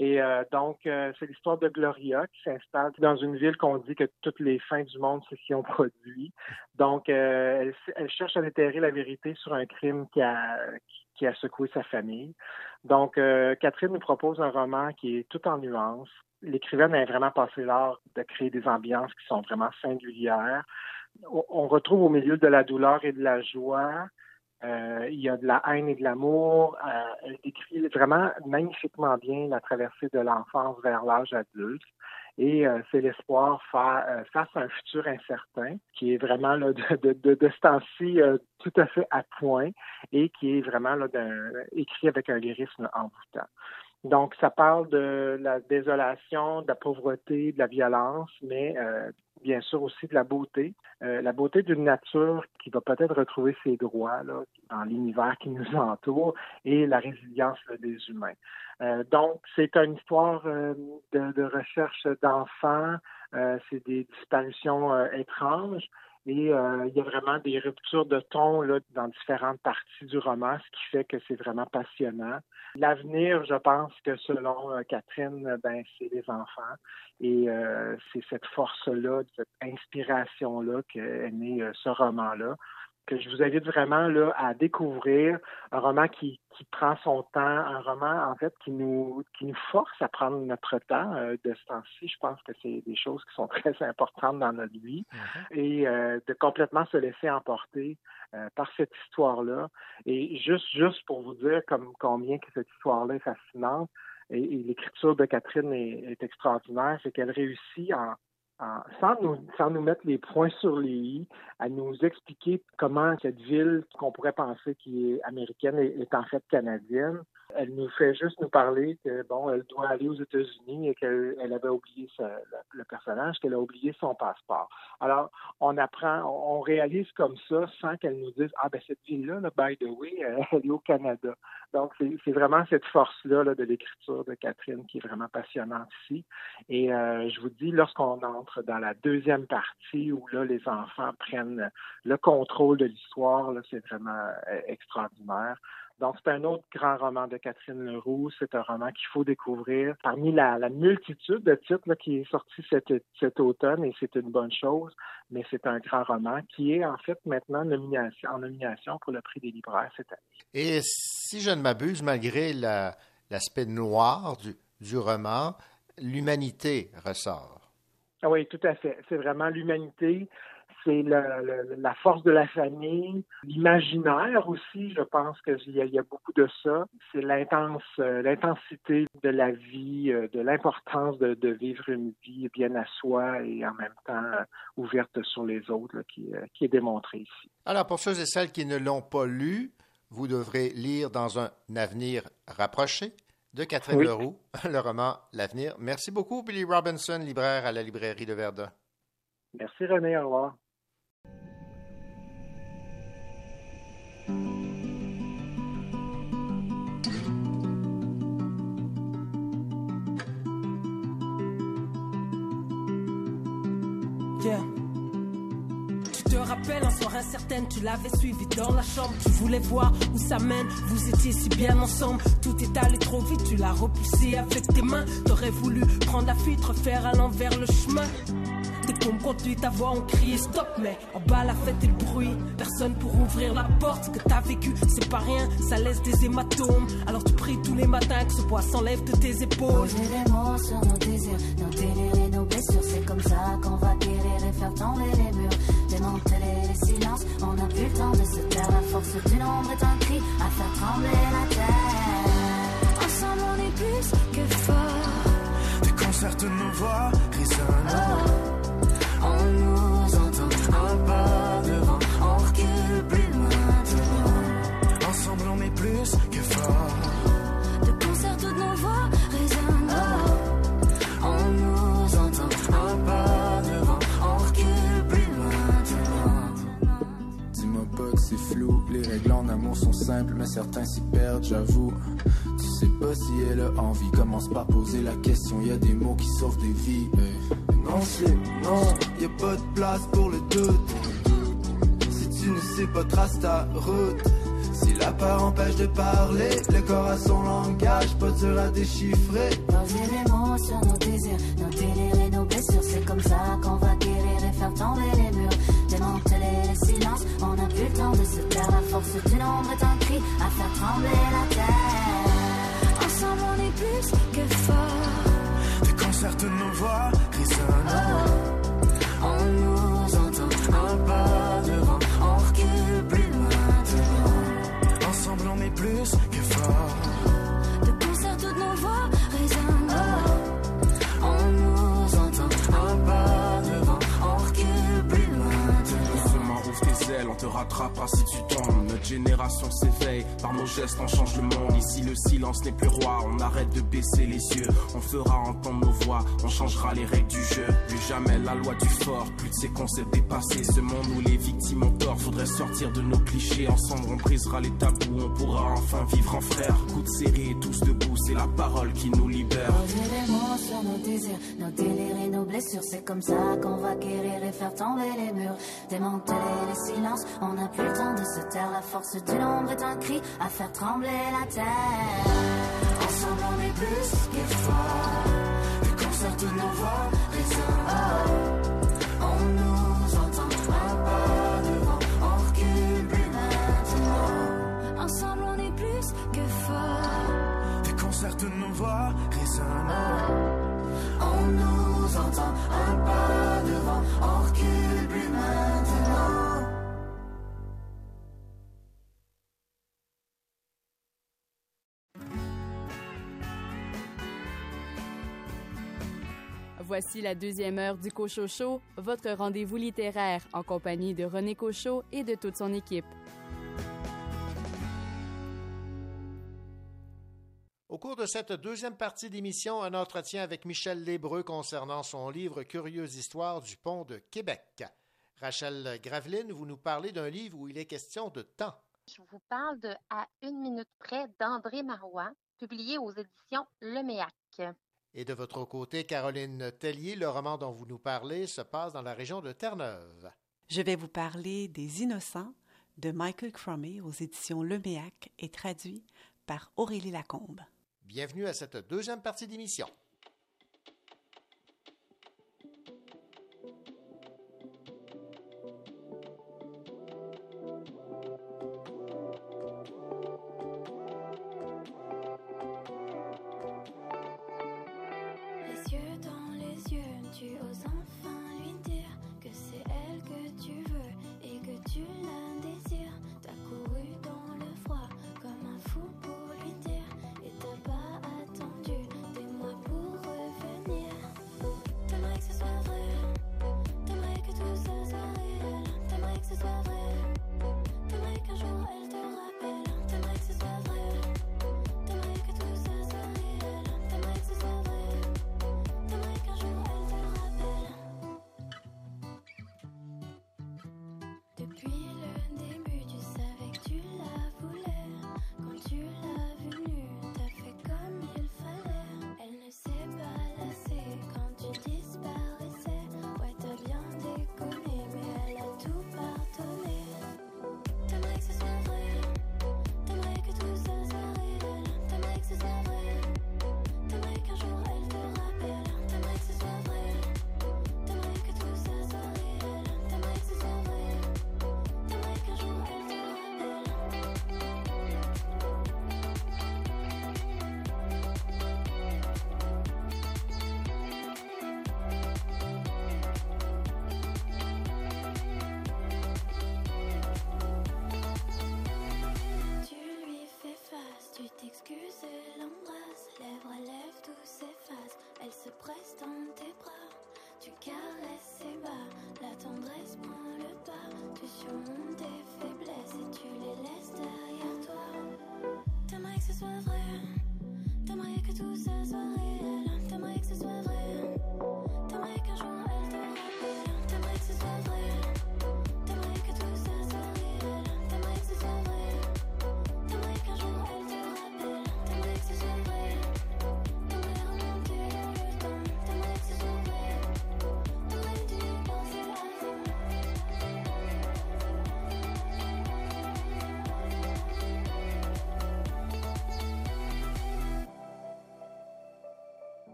Et euh, donc, euh, c'est l'histoire de Gloria qui s'installe dans une ville qu'on dit que toutes les fins du monde se s'y ont produit. Donc, euh, elle, cherche à déterrer la vérité sur un crime qui a, qui a secoué sa famille. Donc, Catherine nous propose un roman qui est tout en nuances. L'écrivaine a vraiment passé l'art de créer des ambiances qui sont vraiment singulières. On retrouve au milieu de la douleur et de la joie euh, il y a de la haine et de l'amour. Euh, elle décrit vraiment magnifiquement bien la traversée de l'enfance vers l'âge adulte. Et euh, c'est l'espoir fa- euh, face à un futur incertain, qui est vraiment là, de, de, de, de ce temps-ci euh, tout à fait à point et qui est vraiment là, écrit avec un lyrisme envoûtant. Donc, ça parle de la désolation, de la pauvreté, de la violence, mais euh, bien sûr aussi de la beauté. Euh, la beauté d'une nature qui va peut-être retrouver ses droits là, dans l'univers qui nous [LAUGHS] entoure et la résilience des humains. Euh, donc, c'est une histoire euh, de, de, recherche d'enfants, euh, c'est des disparitions euh, étranges et euh, il y a vraiment des ruptures de ton là, dans différentes parties du roman, ce qui fait que c'est vraiment passionnant. L'avenir, je pense que selon euh, Catherine, ben, c'est les enfants. Et euh, c'est cette force-là, cette inspiration-là qu'est né euh, ce roman-là que je vous invite vraiment là, à découvrir un roman qui, qui prend son temps, un roman en fait qui nous qui nous force à prendre notre temps euh, de ce temps-ci. Je pense que c'est des choses qui sont [LAUGHS] très importantes dans notre vie et euh, de complètement se laisser emporter euh, par cette histoire-là. Et juste juste pour vous dire comme combien que cette histoire-là est fascinante et, et l'écriture de Catherine est, est extraordinaire, c'est qu'elle réussit en sans nous, sans nous mettre les points sur les i, à nous expliquer comment cette ville qu'on pourrait penser qui est américaine est, est, en fait canadienne. Elle nous fait juste nous parler que bon, elle doit aller aux États-Unis et qu'elle elle avait oublié le, personnage, qu'elle a oublié son passeport. Alors, on apprend, on, réalise comme ça sans qu'elle nous dise ah ben cette ville-là, là, by the way, [LAUGHS] elle est au Canada. Donc c'est vraiment cette force-là là, de l'écriture de Catherine qui est vraiment passionnante ici. Et euh, je vous dis, lorsqu'on entre dans la deuxième partie où là les enfants prennent le contrôle de l'histoire, c'est vraiment euh, extraordinaire. Donc, c'est un autre grand roman de Catherine Leroux. C'est un roman qu'il faut découvrir parmi la, la multitude de titres là, qui est sorti cet, cet automne et c'est une bonne chose, mais c'est un grand roman qui est en fait maintenant nomination, en nomination pour le prix des libraires cette année. Et si je ne m'abuse, malgré l'aspect la, noir du, du roman, l'humanité ressort. Ah oui, tout à fait. C'est vraiment l'humanité c'est la, la, la, force de la famille, l'imaginaire aussi, je pense qu'il y, y, a beaucoup de ça. C'est l'intense, euh, l'intensité de la vie, euh, de l'importance de, de, vivre une vie bien à soi et en même temps euh, ouverte sur les autres là, qui, qui est démontrée ici. Alors, pour ceux et celles qui ne l'ont pas lu, vous devrez lire dans un avenir rapproché de Catherine oui. Leroux, [LAUGHS] le roman L'avenir. Merci beaucoup, Billy Robinson, libraire à la librairie de Verdun. Merci René, au revoir. Yeah. Tu te rappelles un soir incertaine, tu l'avais suivi dans la chambre, tu voulais voir où ça mène, vous étiez si bien ensemble, tout est allé trop vite, tu l'as repoussé avec tes mains, t'aurais voulu prendre la fuite, refaire à l'envers le chemin. T'es comme conduit, ta voix on crie stop, mais en bas la fête et le bruit, personne pour ouvrir la porte. Ce que t'as vécu, c'est pas rien, ça laisse des hématomes. Alors tu pries tous les matins que ce poids s'enlève de tes épaules. Poser des mots sur nos désirs, nos délires et nos blessures, c'est comme ça qu'on va guérir et faire tomber les murs. Démanteler les silences, on n'a plus le temps de se taire. La force du nombre est un cri à faire trembler la terre. Ensemble on est plus que fort. Que fort. De nos voix résonnent. Oh. Mais certains s'y perdent, j'avoue. Tu sais pas si elle a envie, commence par poser la question, y a des mots qui sauvent des vies. Non, non, y a pas de place pour le doute. Si tu ne sais pas, trace ta route. Si la peur empêche de parler, le corps a son langage, pas dur à déchiffrer. Mots sur nos désirs, nos délires et nos blessures, c'est comme ça qu'on va guérir et faire tomber les murs. Démanteler les silences, on n'a plus le temps de se taire. La force du nombre est un cri à faire trembler la terre. Ensemble on est plus que fort. Déconcerte nos voix, résonnent. On nous entend un pas devant, on plus loin devant. Ensemble on est plus que fort. De concert toutes nos voix résonnent. On nous entend un pas devant, on recule plus loin devant. Doucement ouvre tes ailes, on te rattrape pas si tu tombes. Notre génération s'éveille, par nos gestes on change le monde. Ici le silence n'est plus roi, on arrête de baisser les yeux. On fera entendre nos voix, on changera les règles du jeu. Plus jamais la loi du fort, plus de ces concepts dépassés. Ce monde où les victimes ont tort, faudrait sortir de nos clichés. Ensemble on brisera les tabous, on pourra enfin vivre en frère. Coup de série, tous debout, c'est la parole qui nous libère. Mots sur nos désirs, nos délires et nos blessures. C'est comme ça qu'on va guérir et faire tomber les murs. Démanteler les silences, on n'a plus le temps de se taire. La force du nombre est un cri à faire trembler la terre. Ensemble on est plus que fort. Le concert de nos voix résonne. On nous entend un pas devant, on recule plus maintenant. Ensemble on est plus que fort. Des concerts de nos voix résonnent. On nous entend un pas devant, on recule plus maintenant. Voici la deuxième heure du Cochocho, votre rendez-vous littéraire en compagnie de René Cochot et de toute son équipe. Au cours de cette deuxième partie d'émission, un entretien avec Michel Lébreux concernant son livre Curieuse histoire du pont de Québec. Rachel Graveline, vous nous parlez d'un livre où il est question de temps. Je vous parle de À une minute près d'André Marois, publié aux éditions Le Méac. Et de votre côté, Caroline Tellier, le roman dont vous nous parlez se passe dans la région de Terre-Neuve. Je vais vous parler des Innocents de Michael Cromie aux éditions Le Méac et traduit par Aurélie Lacombe. Bienvenue à cette deuxième partie d'émission. Se presse dans tes bras. Tu caresses ses bas. La tendresse prend le pas. Tu surmontes tes faiblesses et tu les laisses derrière toi. T'aimerais que ce soit vrai. T'aimerais que tout ça soit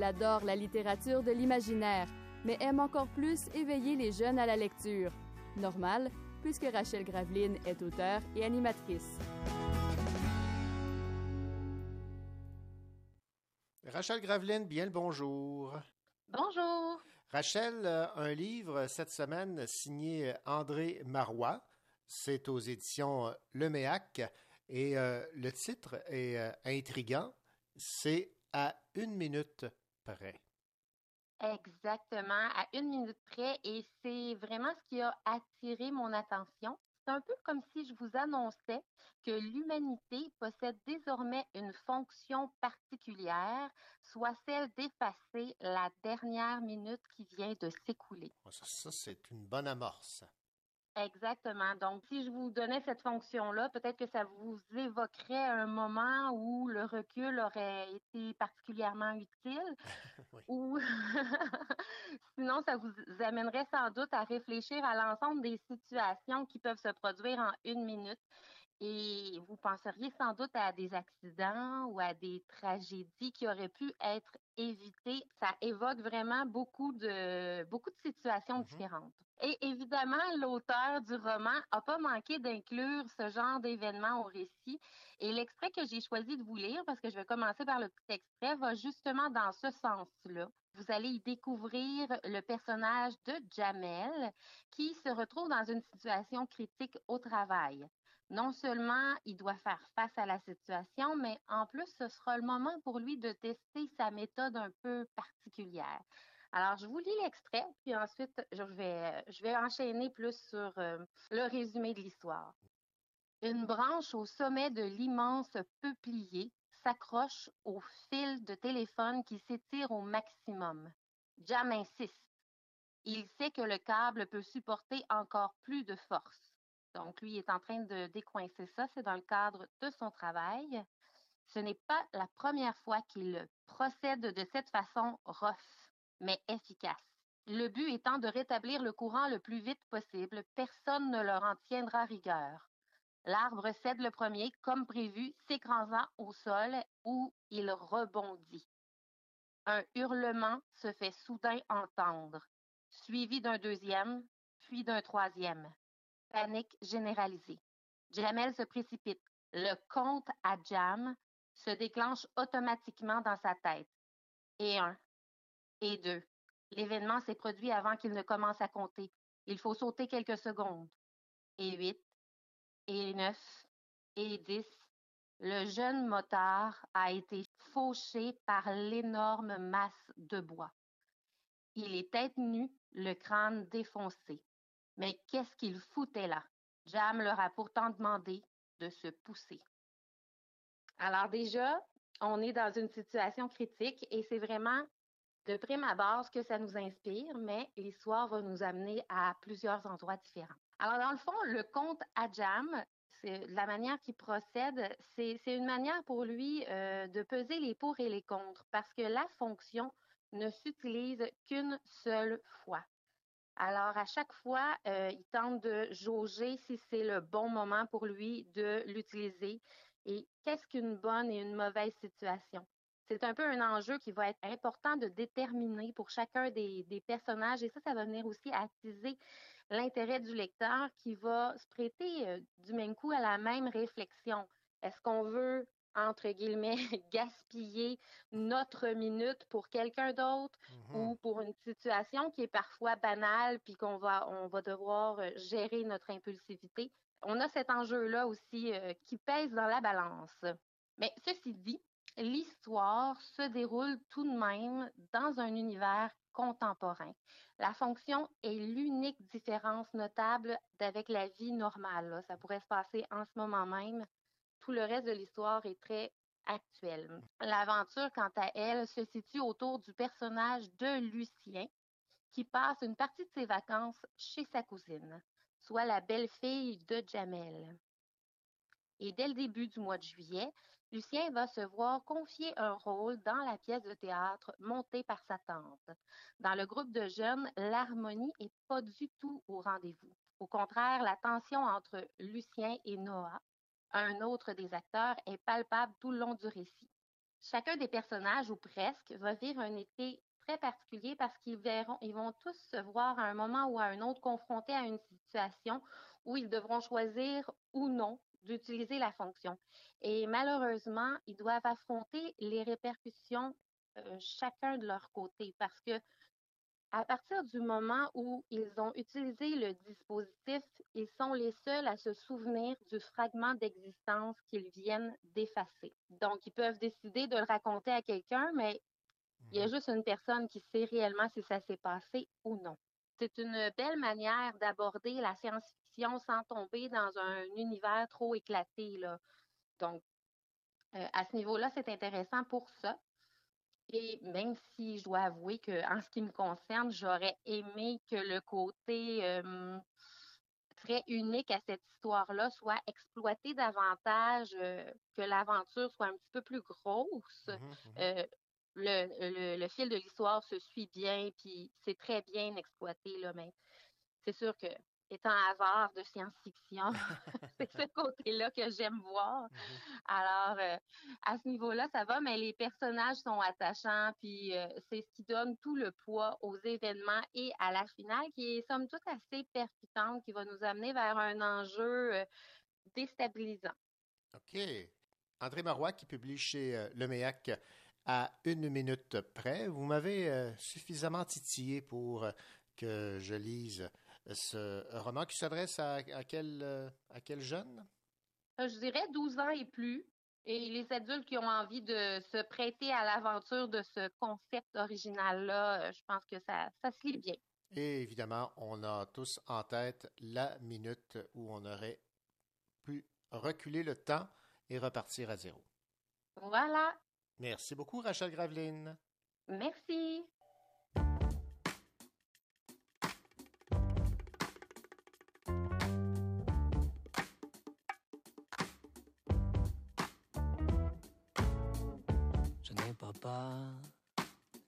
Elle adore la littérature de l'imaginaire, mais aime encore plus éveiller les jeunes à la lecture. Normal, puisque Rachel Graveline est auteure et animatrice. Rachel Graveline, bien le bonjour. Bonjour. Rachel, euh, un livre cette semaine signé André Marois. C'est aux éditions euh, Le Méac. Et euh, le titre est euh, intriguant. C'est À une minute près. Exactement, à une minute près. Et c'est vraiment ce qui a attiré mon attention. C'est un peu comme si je vous annonçais que l'humanité possède désormais une fonction particulière, soit celle d'effacer la dernière minute qui vient de s'écouler. Ça, ça, c'est une bonne amorce. Exactement. Donc, si je vous donnais cette fonction-là, peut-être que ça vous évoquerait un moment où le recul aurait été particulièrement utile. [LAUGHS] Ou [LAUGHS] sinon, ça vous amènerait sans doute à réfléchir à l'ensemble des situations qui peuvent se produire en une minute. Et vous penseriez sans doute à des accidents ou à des tragédies qui auraient pu être évitées. Ça évoque vraiment beaucoup de, beaucoup de situations différentes. Et évidemment, l'auteur du roman n'a pas manqué d'inclure ce genre d'événement au récit. Et l'extrait que j'ai choisi de vous lire, parce que je vais commencer par le petit extrait, va justement dans ce sens-là. Vous allez y découvrir le personnage de Jamel qui se retrouve dans une situation critique au travail. Non seulement il doit faire face à la situation, mais en plus, ce sera le moment pour lui de tester sa méthode un peu particulière. Alors, je vous lis l'extrait, puis ensuite, je vais, enchaîner plus sur euh, le résumé de l'histoire. Une branche au sommet de l'immense peuplier s'accroche au fil de téléphone qui s'étire au maximum. Jam insiste. Il sait que le câble peut supporter encore plus de force. Donc, lui est en train de décoincer ça. C'est dans le cadre de son travail. Ce n'est pas la première fois qu'il procède de cette façon rough, mais efficace. Le but étant de rétablir le courant le plus vite possible. Personne ne leur en tiendra rigueur. L'arbre cède le premier, comme prévu, s'écrasant au sol où il rebondit. Un hurlement se fait soudain entendre, suivi d'un deuxième, puis d'un troisième. Panique généralisée. Jamel se précipite. Le compte à Jam se déclenche automatiquement dans sa tête. Et un, et deux. L'événement s'est produit avant qu'il ne commence à compter. Il faut sauter quelques secondes. Et huit, et neuf, et dix. Le jeune motard a été fauché par l'énorme masse de bois. Il est tête nue, le crâne défoncé. Mais qu'est-ce qu'il foutait là? Jam leur a pourtant demandé de se pousser. Alors déjà, on est dans une situation critique et c'est vraiment de prime abord ce que ça nous inspire, mais l'histoire va nous amener à plusieurs endroits différents. Alors dans le fond, le conte à Jam, c'est la manière qu'il procède, c'est une manière pour lui euh, de peser les pour et les contre parce que la fonction ne s'utilise qu'une seule fois. Alors, à chaque fois, euh, il tente de jauger si c'est le bon moment pour lui de l'utiliser et qu'est-ce qu'une bonne et une mauvaise situation. C'est un peu un enjeu qui va être important de déterminer pour chacun des, personnages et ça, ça va venir aussi attiser l'intérêt du lecteur qui va se prêter euh, du même coup à la même réflexion. Est-ce qu'on veut entre guillemets, [LAUGHS] gaspiller notre minute pour quelqu'un d'autre Mmh ou pour une situation qui est parfois banale puis qu'on va, on va devoir euh, gérer notre impulsivité? On a cet enjeu-là aussi euh, qui pèse dans la balance. Mais ceci dit, l'histoire se déroule tout de même dans un univers contemporain. La fonction est l'unique différence notable d'avec la vie normale. Ça pourrait se passer en ce moment même tout le reste de l'histoire est très actuel. L'aventure, quant à elle, se situe autour du personnage de Lucien, qui passe une partie de ses vacances chez sa cousine, soit la belle-fille de Jamel. Et dès le début du mois de juillet, Lucien va se voir confier un rôle dans la pièce de théâtre montée par sa tante. Dans le groupe de jeunes, l'harmonie n'est pas du tout au rendez-vous. Au contraire, la tension entre Lucien et Noah un autre des acteurs est palpable tout le long du récit. Chacun des personnages, ou presque, va vivre un été très particulier parce qu'ils verront, ils vont tous se voir à un moment ou à un autre confrontés à une situation où ils devront choisir ou non d'utiliser la fonction. Et malheureusement, ils doivent affronter les répercussions euh, chacun de leur côté parce que à partir du moment où ils ont utilisé le dispositif, ils sont les seuls à se souvenir du fragment d'existence qu'ils viennent d'effacer. Donc, ils peuvent décider de le raconter à quelqu'un, mais Il y a juste une personne qui sait réellement si ça s'est passé ou non. C'est une belle manière d'aborder la sans tomber dans un univers trop éclaté. Là. Donc, euh, à ce niveau-là, c'est intéressant pour ça. Et même si je dois avouer qu'en ce qui me concerne, j'aurais aimé que le côté euh, très unique à cette histoire-là soit exploité davantage, euh, que l'aventure soit un petit peu plus grosse. Mmh mmh Euh, le, le, le fil de l'histoire se suit bien, puis c'est très bien exploité, là, mais c'est sûr que étant hasard de science-fiction, [LAUGHS] [LAUGHS] c'est ce côté-là que j'aime voir. Alors, euh, à ce niveau-là, ça va, mais les personnages sont attachants, puis euh, c'est ce qui donne tout le poids aux événements et à la finale, qui est somme toute assez percutante, qui va nous amener vers un enjeu euh, déstabilisant. OK. André Marois, qui publie chez Le Méac à une minute près. Vous m'avez suffisamment titillé pour que je lise ce roman qui s'adresse à, à quel, euh, à quel jeune? Euh, Je dirais 12 ans et plus. Et les adultes qui ont envie de se prêter à l'aventure de ce concept original-là, euh, je pense que ça, ça se lit bien. Et évidemment, on a tous en tête la minute où on aurait pu reculer le temps et repartir à zéro. Voilà. Merci beaucoup, Rachel Graveline. Merci.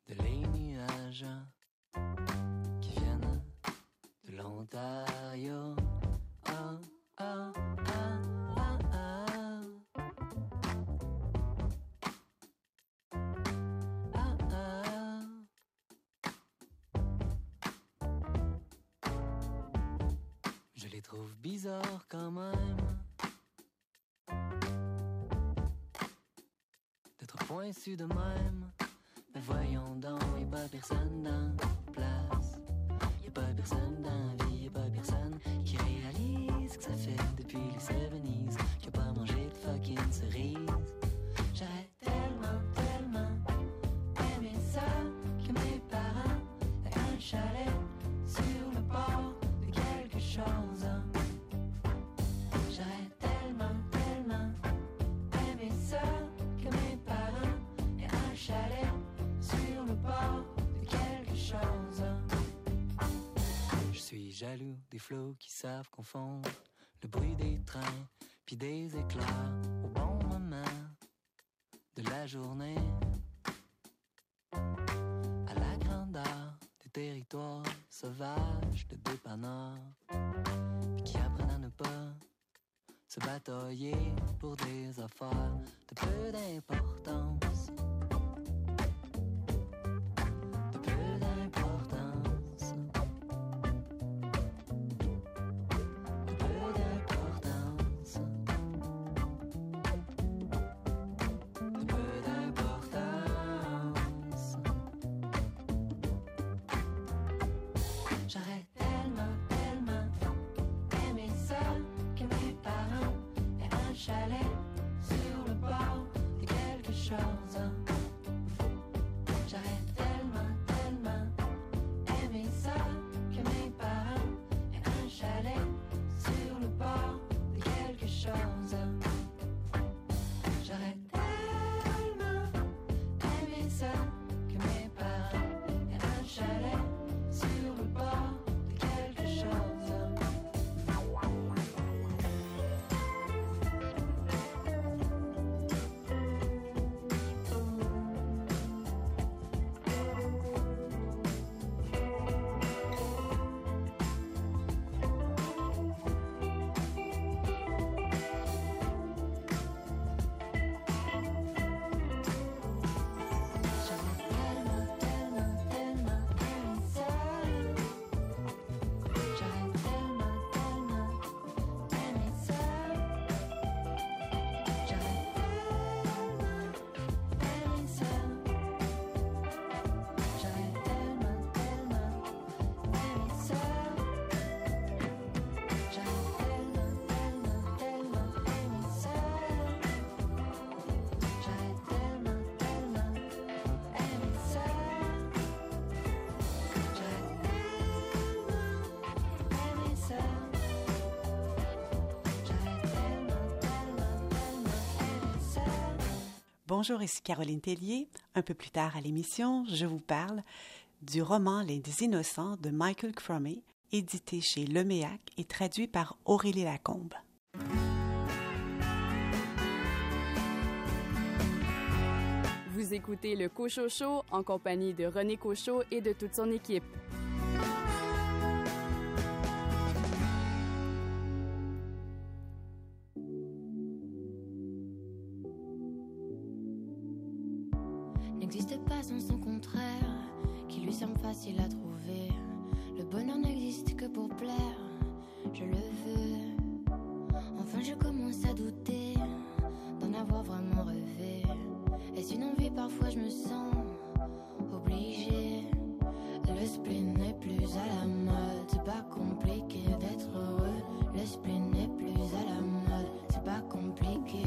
De les nuages qui viennent de l'Ontario. Pointus de même. Mais voyons donc, y'a pas personne dans la place. Y'a pas personne dans la jaloux des flots qui savent confondre le bruit des trains puis des éclairs au bon moment de la journée. À la grandeur des territoires sauvages de dépanneurs qui apprennent à ne pas se batailler pour des affaires de peu d'importance. Bonjour, ici Caroline Tellier. Un peu plus tard à l'émission, je vous parle du roman Les Innocents de Michael Cromie, édité chez Leméac et traduit par Aurélie Lacombe. Vous écoutez le Cochot Show en compagnie de René Cochot et de toute son équipe. Facile à trouver. Le bonheur n'existe que pour plaire, je le veux. Enfin, je commence à douter d'en avoir vraiment rêvé. Est-ce une envie Parfois, je me sens obligée. Le spleen n'est plus à la mode, c'est pas compliqué d'être heureux. Le spleen n'est plus à la mode, c'est pas compliqué.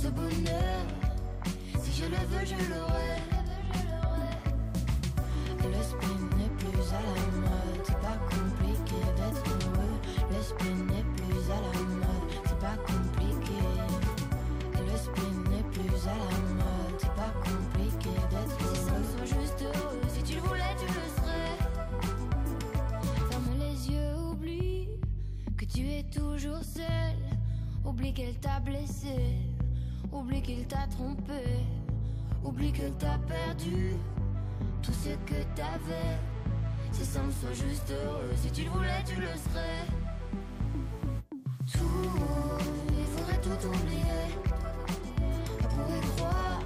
Ce bonheur, si je le veux, je l'aurai. Le spleen n'est plus à la mode, c'est pas compliqué d'être heureux. Le spleen n'est plus à la mode, c'est pas compliqué. Le spleen n'est plus à la mode, c'est pas compliqué d'être heureux. Sois juste heureux, si tu le voulais, tu le serais. Ferme les yeux, oublie que tu es toujours seul. Oublie qu'elle t'a blessé, oublie qu'il t'a trompé, oublie que t'as perdu tout ce que t'avais. C'est simple, sois juste heureux, si tu le voulais, tu le serais. Tout, il faudrait tout oublier. Pour y croire,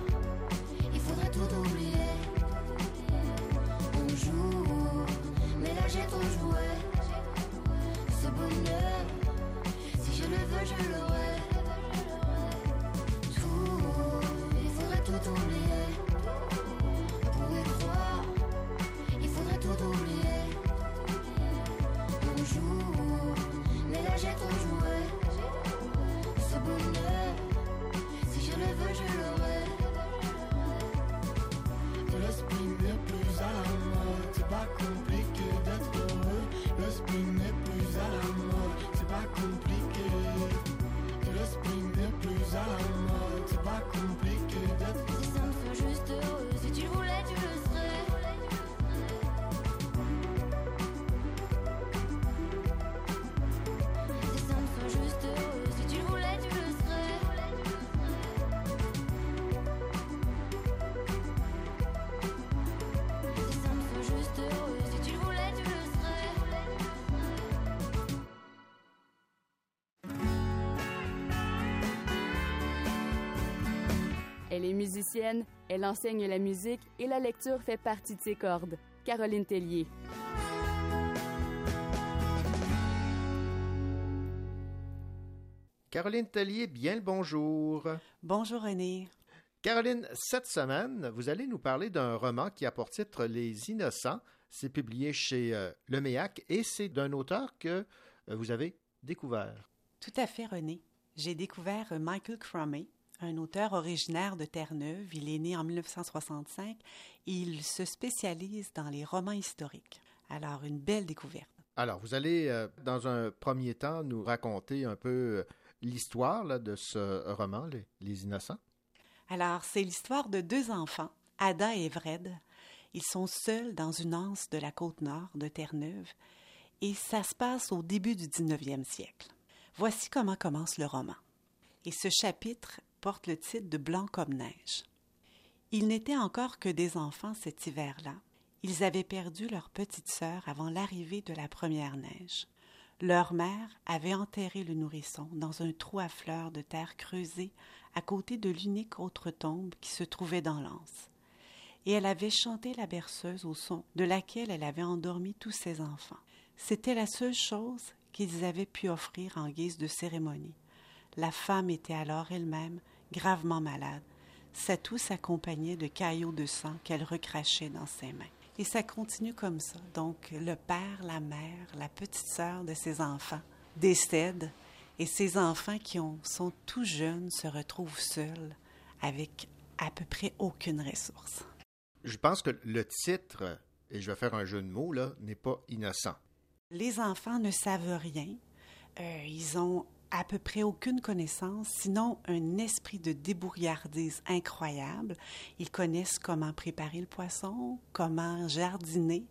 il faudrait tout oublier. On joue, mais là j'ai trop joué. Ce bonheur, si je le veux, je l'aurai. Compliqué d'être heureux. Le spleen n'est plus à la mode, musicienne, elle enseigne la musique et la lecture fait partie de ses cordes. Caroline Tellier. Caroline Tellier, bien le bonjour. Bonjour René. Caroline, cette semaine, vous allez nous parler d'un roman qui a pour titre Les Innocents. C'est publié chez euh, Leméac et c'est d'un auteur que euh, vous avez découvert. Tout à fait, René. J'ai découvert euh, Michael un auteur originaire de Terre-Neuve. Il est né en 1965 et il se spécialise dans les romans historiques. Alors, une belle découverte. Alors, vous allez, euh, dans un premier temps, nous raconter un peu euh, l'histoire de ce roman, Les, Les Innocents. Alors, c'est l'histoire de deux enfants, Ada et Vred. Ils sont seuls dans une anse de la côte nord de Terre-Neuve et ça se passe au début du 19e siècle. Voici comment commence le roman. Et ce chapitre porte le titre de Blanc comme neige. Ils n'étaient encore que des enfants cet hiver-là. Ils avaient perdu leur petite sœur avant l'arrivée de la première neige. Leur mère avait enterré le nourrisson dans un trou à fleurs de terre creusé à côté de l'unique autre tombe qui se trouvait dans l'anse. Et elle avait chanté la berceuse au son de laquelle elle avait endormi tous ses enfants. C'était la seule chose qu'ils avaient pu offrir en guise de cérémonie. La femme était alors elle-même gravement malade. Sa toux s'accompagnait de caillots de sang qu'elle recrachait dans ses mains. Et ça continue comme ça. Donc, le père, la mère, la petite sœur de ses enfants décèdent et ces enfants qui ont, sont tout jeunes se retrouvent seuls avec à peu près aucune ressource. Je pense que le titre, et je vais faire un jeu de mots, là, n'est pas innocent. Les enfants ne savent rien. Euh, ils ont à peu près aucune connaissance, sinon un esprit de débrouillardise incroyable. Ils connaissent comment préparer le poisson, comment jardiner,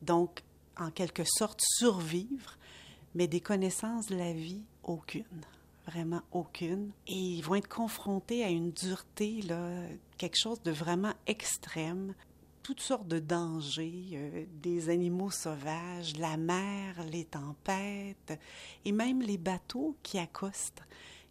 donc en quelque sorte survivre, mais des connaissances de la vie, aucune. Vraiment aucune. Et ils vont être confrontés à une dureté, là, quelque chose de vraiment extrême toutes sortes de dangers, euh, des animaux sauvages, la mer, les tempêtes, et même les bateaux qui accostent,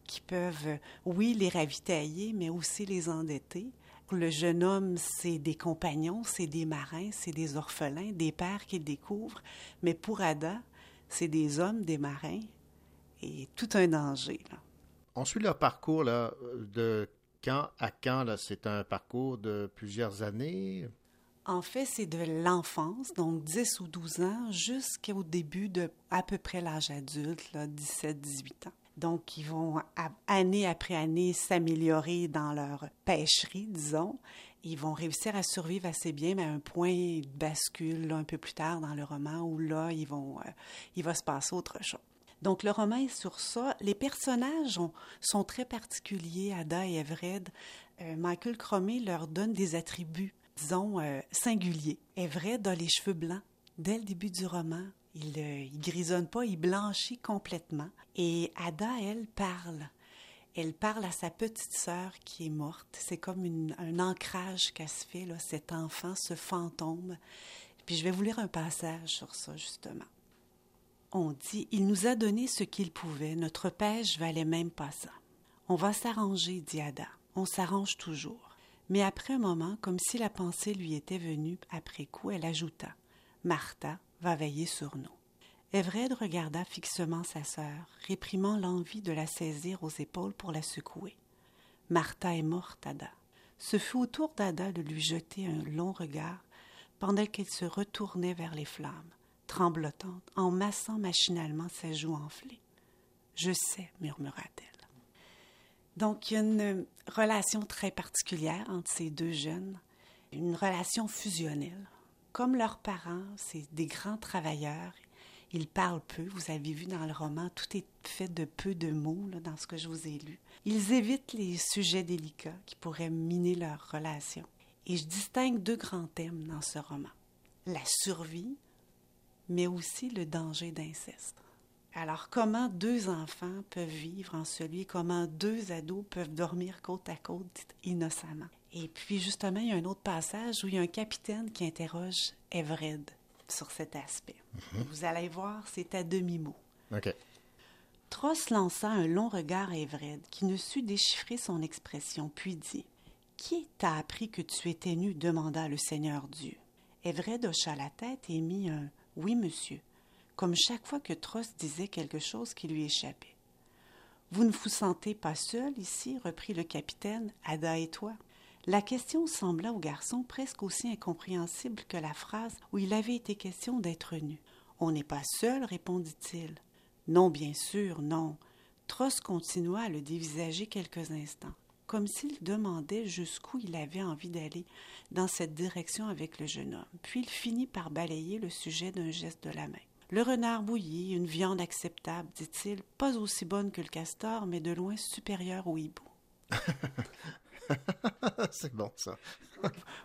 qui peuvent, oui, les ravitailler, mais aussi les endetter. Pour le jeune homme, c'est des compagnons, c'est des marins, c'est des orphelins, des pères qu'il découvre, mais pour Ada, c'est des hommes, des marins, et tout un danger. On suit leur parcours là, de camp à camp. C'est un parcours de plusieurs années. En fait, c'est de l'enfance, donc 10 ou 12 ans, jusqu'au début de à peu près l'âge adulte, 17-18 ans. Donc, ils vont année après année s'améliorer dans leur pêcherie, disons. Ils vont réussir à survivre assez bien, mais à un point de bascule un peu plus tard dans le roman où là, ils vont, euh, il va se passer autre chose. Donc, le roman est sur ça. Les personnages sont très particuliers, Ada et Everett. Euh, Michael Cromé leur donne des attributs disons, euh, singulier. Everett a les cheveux blancs. Dès le début du roman, il, euh, il grisonne pas, il blanchit complètement. Et Ada, elle, parle. Elle parle à sa petite sœur qui est morte. C'est comme un ancrage qu'elle se fait, là, cet enfant, ce fantôme. Puis je vais vous lire un passage sur ça, justement. On dit Il nous a donné ce qu'il pouvait. Notre pêche valait même pas ça. On va s'arranger, dit Ada. On s'arrange toujours. Mais après un moment, comme si la pensée lui était venue après coup, elle ajouta Martha va veiller sur nous. Everett regarda fixement sa sœur, réprimant l'envie de la saisir aux épaules pour la secouer. Martha est morte, Ada. Ce fut au tour d'Ada de lui jeter un long regard pendant qu'elle se retournait vers les flammes, tremblotante, en massant machinalement ses joues enflées. Je sais, murmura-t-elle. Donc, il y a une relation très particulière entre ces deux jeunes, une relation fusionnelle. Comme leurs parents, c'est des grands travailleurs. Ils parlent peu. Vous avez vu dans le roman, tout est fait de peu de mots dans ce que je vous ai lu. Ils évitent les sujets délicats qui pourraient miner leur relation. Et je distingue deux grands thèmes dans ce roman. La survie, mais aussi le danger d'inceste. Alors, comment deux enfants peuvent vivre en celui, comment deux ados peuvent dormir côte à côte innocemment? Et puis, justement, il y a un autre passage où il y a un capitaine qui interroge Everett sur cet aspect. Mhm. Vous allez voir, c'est à demi-mot. OK. Tross lança un long regard à Everett, qui ne sut déchiffrer son expression, puis dit Qui t'a appris que tu étais nu demanda le Seigneur Dieu. Everett hocha la tête et mit un Oui, monsieur comme chaque fois que Trost disait quelque chose qui lui échappait. Vous ne vous sentez pas seul ici reprit le capitaine, Ada et toi. La question sembla au garçon presque aussi incompréhensible que la phrase où il avait été question d'être nu. On n'est pas seul, répondit-il. Non, bien sûr, non. Trost continua à le dévisager quelques instants, comme s'il demandait jusqu'où il avait envie d'aller dans cette direction avec le jeune homme. Puis il finit par balayer le sujet d'un geste de la main. Le renard bouilli, une viande acceptable, dit-il, pas aussi bonne que le castor, mais de loin supérieure au hibou. [LAUGHS] c'est bon, ça.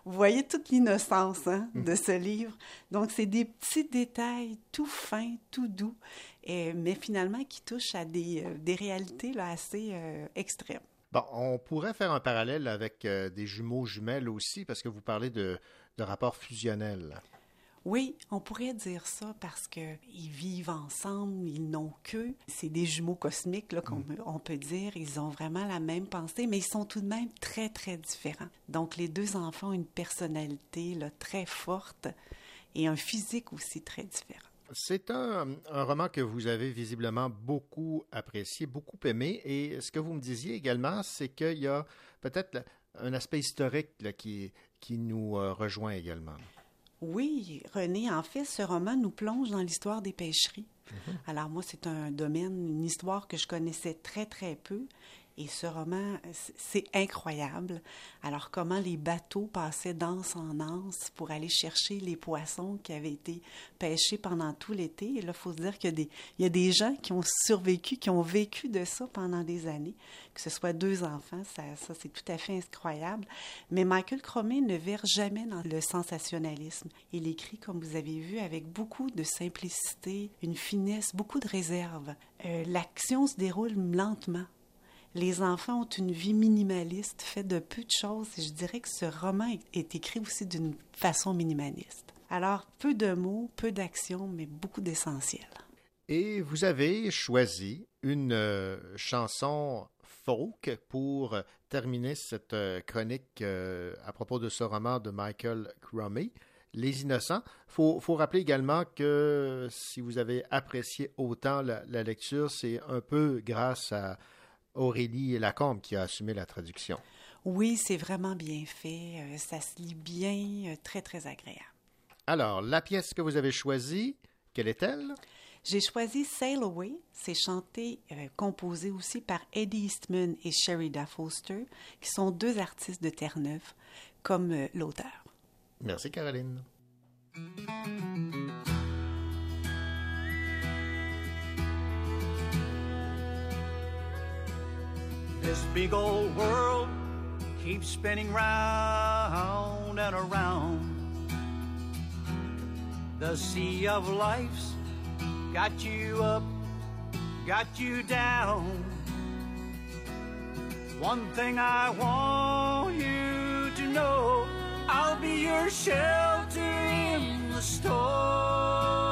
Vous voyez toute l'innocence hein, de ce livre. Donc, c'est des petits détails tout fins, tout doux, et, mais finalement qui touchent à des, euh, des réalités là, assez euh, extrêmes. Bon, on pourrait faire un parallèle avec euh, des jumeaux jumelles aussi, parce que vous parlez de, de rapports fusionnels. Oui, on pourrait dire ça parce que ils vivent ensemble, ils n'ont que. C'est des jumeaux cosmiques, là, qu'on Mm. on peut dire. Ils ont vraiment la même pensée, mais ils sont tout de même très, très différents. Donc, les deux enfants ont une personnalité là, très forte et un physique aussi très différent. C'est un, un roman que vous avez visiblement beaucoup apprécié, beaucoup aimé. Et ce que vous me disiez également, c'est qu'il y a peut-être un aspect historique là, qui, qui nous euh, rejoint également. Oui, René, en fait, ce roman nous plonge dans l'histoire des pêcheries. Alors moi, c'est un domaine, une histoire que je connaissais très, très peu. Et ce roman, c'est incroyable. Alors comment les bateaux passaient d'anse en anse pour aller chercher les poissons qui avaient été pêchés pendant tout l'été. Et là, il faut se dire qu'il y a des, gens qui ont survécu, qui ont vécu de ça pendant des années. Que ce soit deux enfants, ça, c'est tout à fait incroyable. Mais Michael Cromé ne verse jamais dans le sensationnalisme. Il écrit, comme vous avez vu, avec beaucoup de simplicité, une finesse, beaucoup de réserve. Euh, L'action se déroule lentement. Les enfants ont une vie minimaliste, faite de peu de choses, et je dirais que ce roman est, écrit aussi d'une façon minimaliste. Alors, peu de mots, peu d'action, mais beaucoup d'essentiel. Et vous avez choisi une euh, chanson folk pour terminer cette euh, chronique euh, à propos de ce roman de Michael Cromie, Les Innocents. Il faut, rappeler également que si vous avez apprécié autant la lecture, c'est un peu grâce à Aurélie Lacombe qui a assumé la traduction. Oui, c'est vraiment bien fait. euh, ça se lit bien, euh, très, très agréable. Alors, la pièce que vous avez choisie, quelle est-elle? J'ai choisi Sail Away. C'est chanté, euh, composé aussi par Eddie Eastman et Sherida Foster, qui sont deux artistes de Terre-Neuve, comme euh, l'auteur. Merci, Caroline. This big old world keeps spinning round and around. The sea of life's got you up, got you down. One thing I want you to know I'll be your shelter in the storm.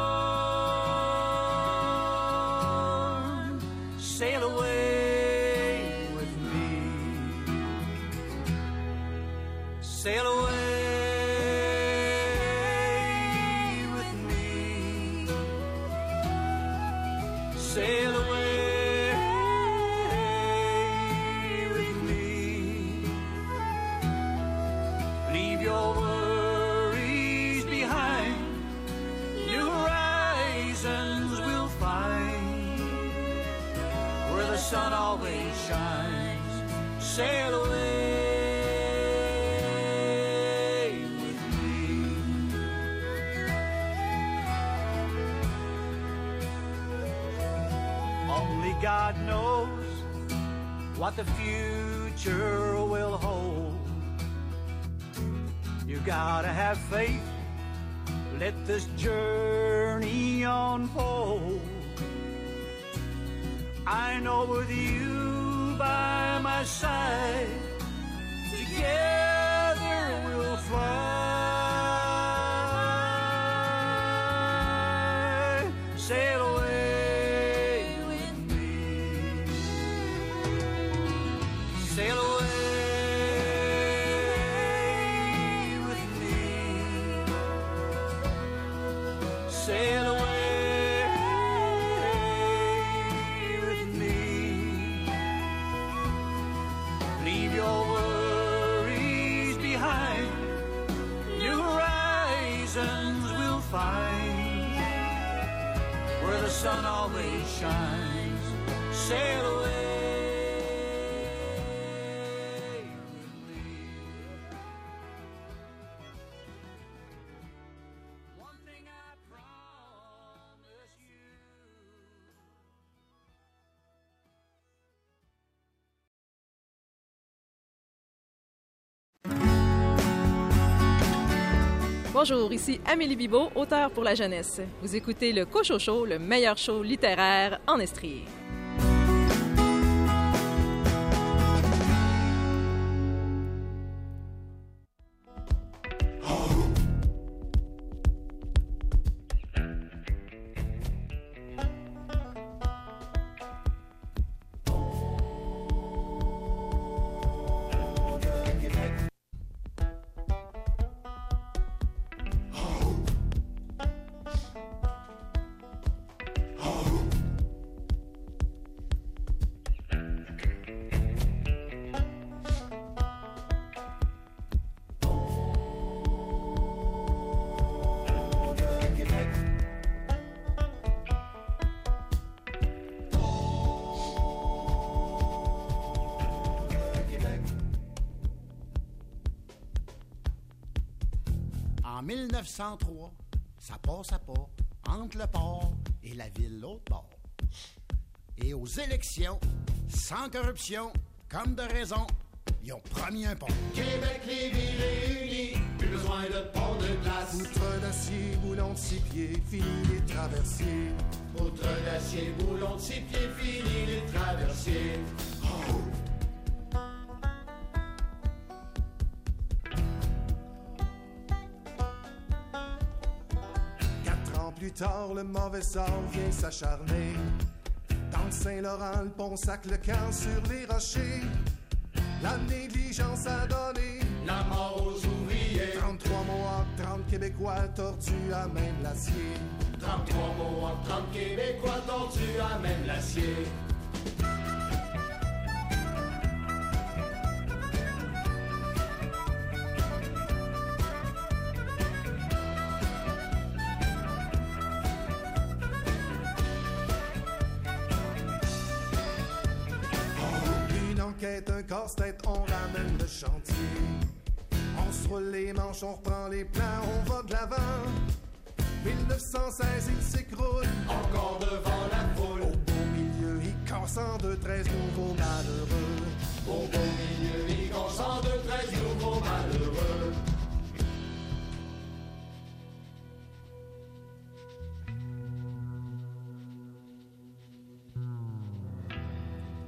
What the future will hold. You gotta have faith. Let this journey unfold. I know with you by my side, together we'll fly. signs sail Bonjour, ici Amélie Bibot, auteure pour la jeunesse. Vous écoutez le Cocho Show, le meilleur show littéraire en Estrie. 1903, ça passe à pas entre le port et la ville l'autre bord. Et aux élections, sans corruption, comme de raison, ils ont promis un pont. Québec, les villes réunies, plus besoin de pont de glace. Poutre d'acier, boulon de six pieds, fini les traversiers. Poutre d'acier, boulon de six pieds, fini les traversiers. Le mauvais sort vient s'acharner. Dans le Saint-Laurent, le pont sac le camp sur les rochers. La négligence a donné la mort aux ouvriers. 33 Mohawks, 30 Québécois tordus à même l'acier. 33 Mohawks, 30 Québécois tordus à même l'acier. On reprend les plans, on va de l'avant. 1916, il s'écroule. Encore devant la foule. Au beau milieu, il casse en deux, treize nouveaux malheureux. Au beau milieu, il casse en deux, treize nouveaux malheureux.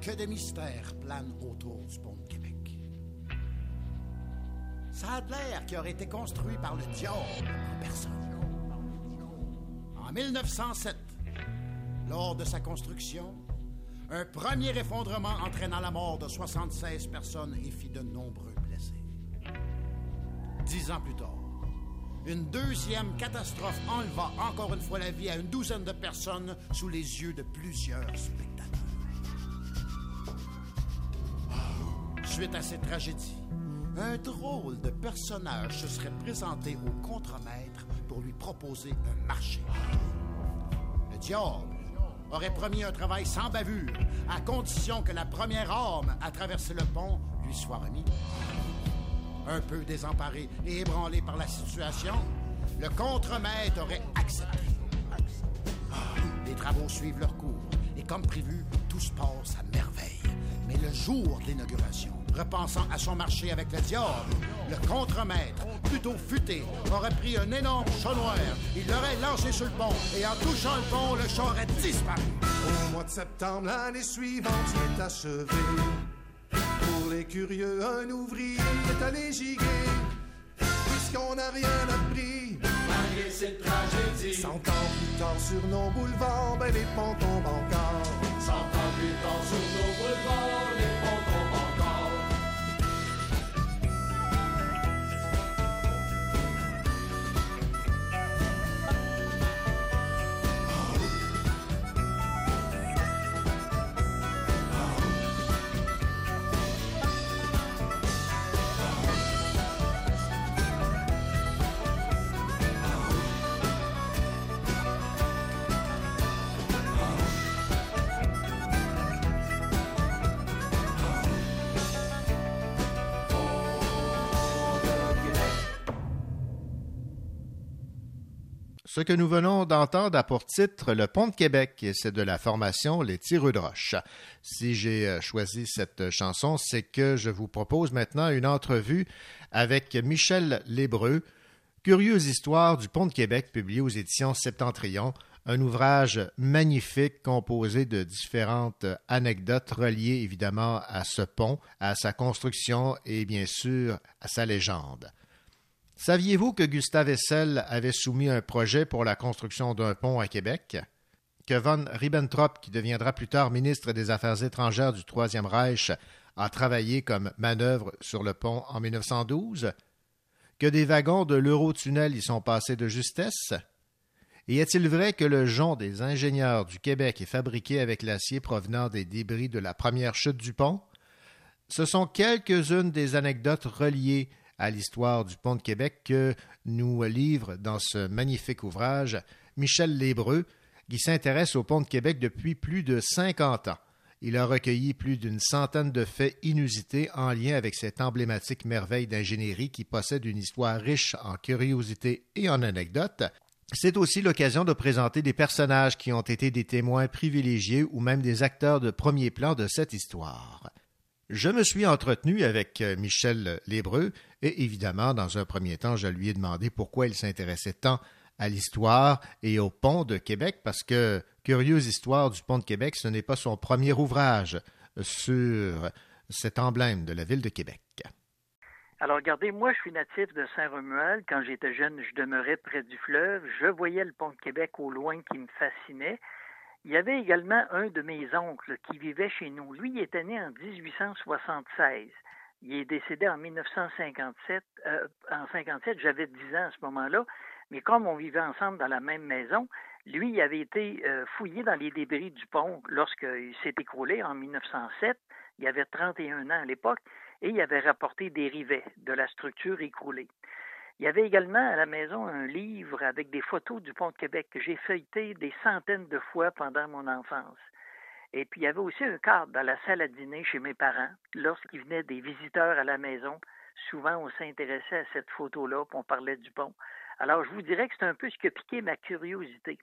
Que de mystères planent autour du pont de Québec. Ça a qui aurait été construit par le diable en personne. En 1907, lors de sa construction, un premier effondrement entraîna la mort de 76 personnes et fit de nombreux blessés. Dix ans plus tard, une deuxième catastrophe enleva encore une fois la vie à une douzaine de personnes sous les yeux de plusieurs spectateurs. Suite à cette tragédie, un drôle de personnage se serait présenté au contremaître pour lui proposer un marché. Le diable aurait promis un travail sans bavure, à condition que la première arme à traverser le pont lui soit remise. Un peu désemparé et ébranlé par la situation, le contremaître aurait accepté. Les travaux suivent leur cours et comme prévu, tout se passe à merveille. Mais le jour de l'inauguration, repensant à son marché avec le diable, le contremaître, plutôt futé, aurait pris un énorme chat noir, il l'aurait lancé sur le pont, et en touchant le pont, le chat aurait disparu. Au mois de septembre, l'année suivante, il est achevé. Pour les curieux, un ouvrier est allé giguer. Puisqu'on n'a rien appris, malgré cette tragédie. Cent ans plus tard, sur nos boulevards, ben les ponts tombent encore. Cent ans plus tard, sur nos boulevards, Ce que nous venons d'entendre a pour titre Le Pont de Québec, et c'est de la formation Les Tireux de Roche. Si j'ai euh, choisi cette chanson, c'est que je vous propose maintenant une entrevue avec Michel Lébreux, Curieuse histoire du Pont de Québec, publié aux éditions Septentrion, un ouvrage magnifique composé de différentes anecdotes reliées évidemment à ce pont, à sa construction et bien sûr à sa légende. Saviez-vous que Gustave Eiffel avait soumis un projet pour la construction d'un pont à Québec? Que von Ribbentrop, qui deviendra plus tard ministre des Affaires étrangères du Troisième Reich, a travaillé comme manœuvre sur le pont en 1912? Que des wagons de l'Eurotunnel y sont passés de justesse? Et est-il vrai que le jonc des ingénieurs du Québec est fabriqué avec l'acier provenant des débris de la première chute du pont? Ce sont quelques-unes des anecdotes reliées à l'histoire du pont de Québec que nous livre dans ce magnifique ouvrage Michel Lébreux, qui s'intéresse au pont de Québec depuis plus de 50 ans. Il a recueilli plus d'une centaine de faits inusités en lien avec cette emblématique merveille d'ingénierie qui possède une histoire riche en curiosités et en anecdotes. C'est aussi l'occasion de présenter des personnages qui ont été des témoins privilégiés ou même des acteurs de premier plan de cette histoire. Je me suis entretenu avec Michel Lébreux évidemment, dans un premier temps, je lui ai demandé pourquoi il s'intéressait tant à l'histoire et au pont de Québec parce que Curieuse histoire du pont de Québec, ce n'est pas son premier ouvrage sur cet emblème de la ville de Québec. Alors, regardez, moi, je suis natif de Saint-Romuald. Quand j'étais jeune, je demeurais près du fleuve. Je voyais le pont de Québec au loin qui me fascinait. Il y avait également un de mes oncles qui vivait chez nous. Lui, était né en 1876. Il est décédé en 1957. Euh, en 57, j'avais 10 ans à ce moment-là. Mais comme on vivait ensemble dans la même maison, lui, il avait été euh, fouillé dans les débris du pont lorsqu'il s'est écroulé en 1907. Il avait 31 ans à l'époque et il avait rapporté des rivets de la structure écroulée. Il y avait également à la maison un livre avec des photos du pont de Québec que j'ai feuilleté des centaines de fois pendant mon enfance. Et puis il y avait aussi un cadre dans la salle à dîner chez mes parents. Lorsqu'il venait des visiteurs à la maison, souvent on s'intéressait à cette photo-là, puis on parlait du pont. Alors je vous dirais que c'est un peu ce qui a piqué ma curiosité.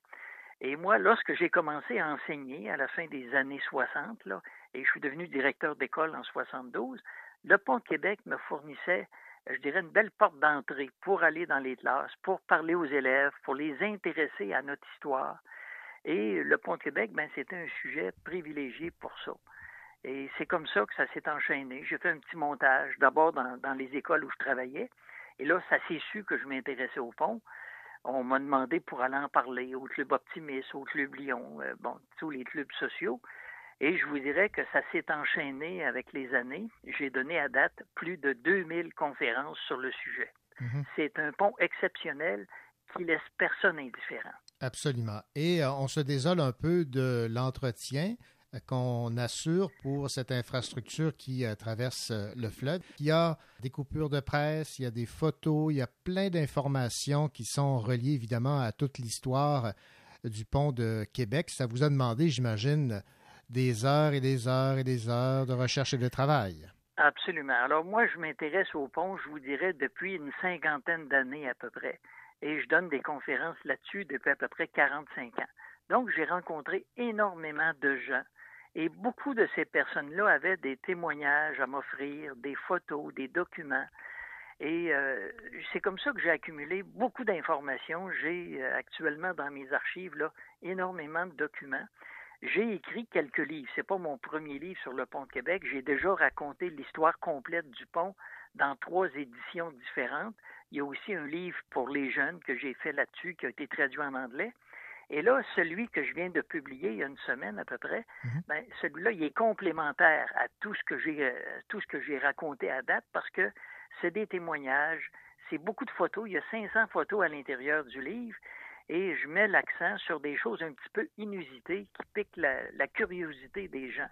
Et moi, lorsque j'ai commencé à enseigner à la fin des années 60, là, et je suis devenu directeur d'école en 72, le Pont Québec me fournissait, je dirais, une belle porte d'entrée pour aller dans les classes, pour parler aux élèves, pour les intéresser à notre histoire. Et le Pont de Québec, ben, c'était un sujet privilégié pour ça. Et c'est comme ça que ça s'est enchaîné. J'ai fait un petit montage, d'abord dans, dans, les écoles où je travaillais. Et là, ça s'est su que je m'intéressais au pont. On m'a demandé pour aller en parler au Club Optimiste, au Club Lyon, euh, bon, tous les clubs sociaux. Et je vous dirais que ça s'est enchaîné avec les années. J'ai donné à date plus de 2000 conférences sur le sujet. Mhm. C'est un pont exceptionnel qui laisse personne indifférent. Absolument. Et euh, on se désole un peu de l'entretien euh, qu'on assure pour cette infrastructure qui euh, traverse le fleuve. Il y a des coupures de presse, il y a des photos, il y a plein d'informations qui sont reliées évidemment à toute l'histoire du pont de Québec. Ça vous a demandé, j'imagine, des heures et des heures et des heures de recherche et de travail. Absolument. Alors moi, je m'intéresse au pont, je vous dirais, depuis une cinquantaine d'années à peu près. Et je donne des conférences là-dessus depuis à peu près 45 ans. Donc, j'ai rencontré énormément de gens et beaucoup de ces personnes-là avaient des témoignages à m'offrir, des photos, des documents. Et euh, c'est comme ça que j'ai accumulé beaucoup d'informations. J'ai euh, actuellement dans mes archives là, énormément de documents. J'ai écrit quelques livres. C'est pas mon premier livre sur le pont de Québec. J'ai déjà raconté l'histoire complète du pont dans trois éditions différentes. Il y a aussi un livre pour les jeunes que j'ai fait là-dessus qui a été traduit en anglais. Et là, celui que je viens de publier il y a une semaine à peu près, mhm. ben, celui-là, il est complémentaire à tout ce que j'ai euh, tout ce que j'ai raconté à date parce que c'est des témoignages, c'est beaucoup de photos. Il y a 500 photos à l'intérieur du livre et je mets l'accent sur des choses un petit peu inusitées qui piquent la, curiosité des gens.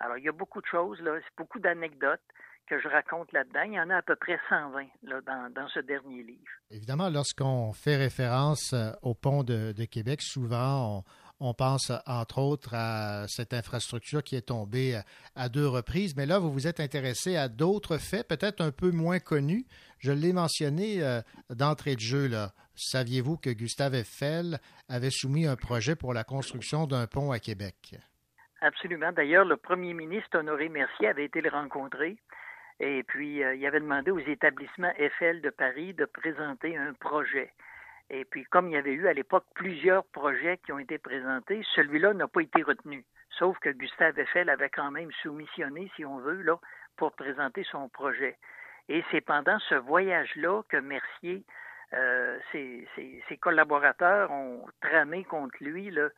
Alors, il y a beaucoup de choses, là, c'est beaucoup d'anecdotes que je raconte là-dedans. Il y en a à peu près 120 là, dans, dans ce dernier livre. Évidemment, lorsqu'on fait référence euh, au pont de, de Québec, souvent on, on pense entre autres à cette infrastructure qui est tombée à deux reprises, mais là, vous vous êtes intéressé à d'autres faits, peut-être un peu moins connus. Je l'ai mentionné euh, d'entrée de jeu. Là. Saviez-vous que Gustave Eiffel avait soumis un projet pour la construction d'un pont à Québec? Absolument. D'ailleurs, le premier ministre Honoré Mercier avait été le rencontrer. Et puis, euh, il avait demandé aux établissements Eiffel de Paris de présenter un projet. Et puis, comme il y avait eu à l'époque plusieurs projets qui ont été présentés, celui-là n'a pas été retenu. Sauf que Gustave Eiffel avait quand même soumissionné, si on veut, là, pour présenter son projet. Et c'est pendant ce voyage-là que Mercier, euh, ses, ses, collaborateurs ont tramé contre lui là,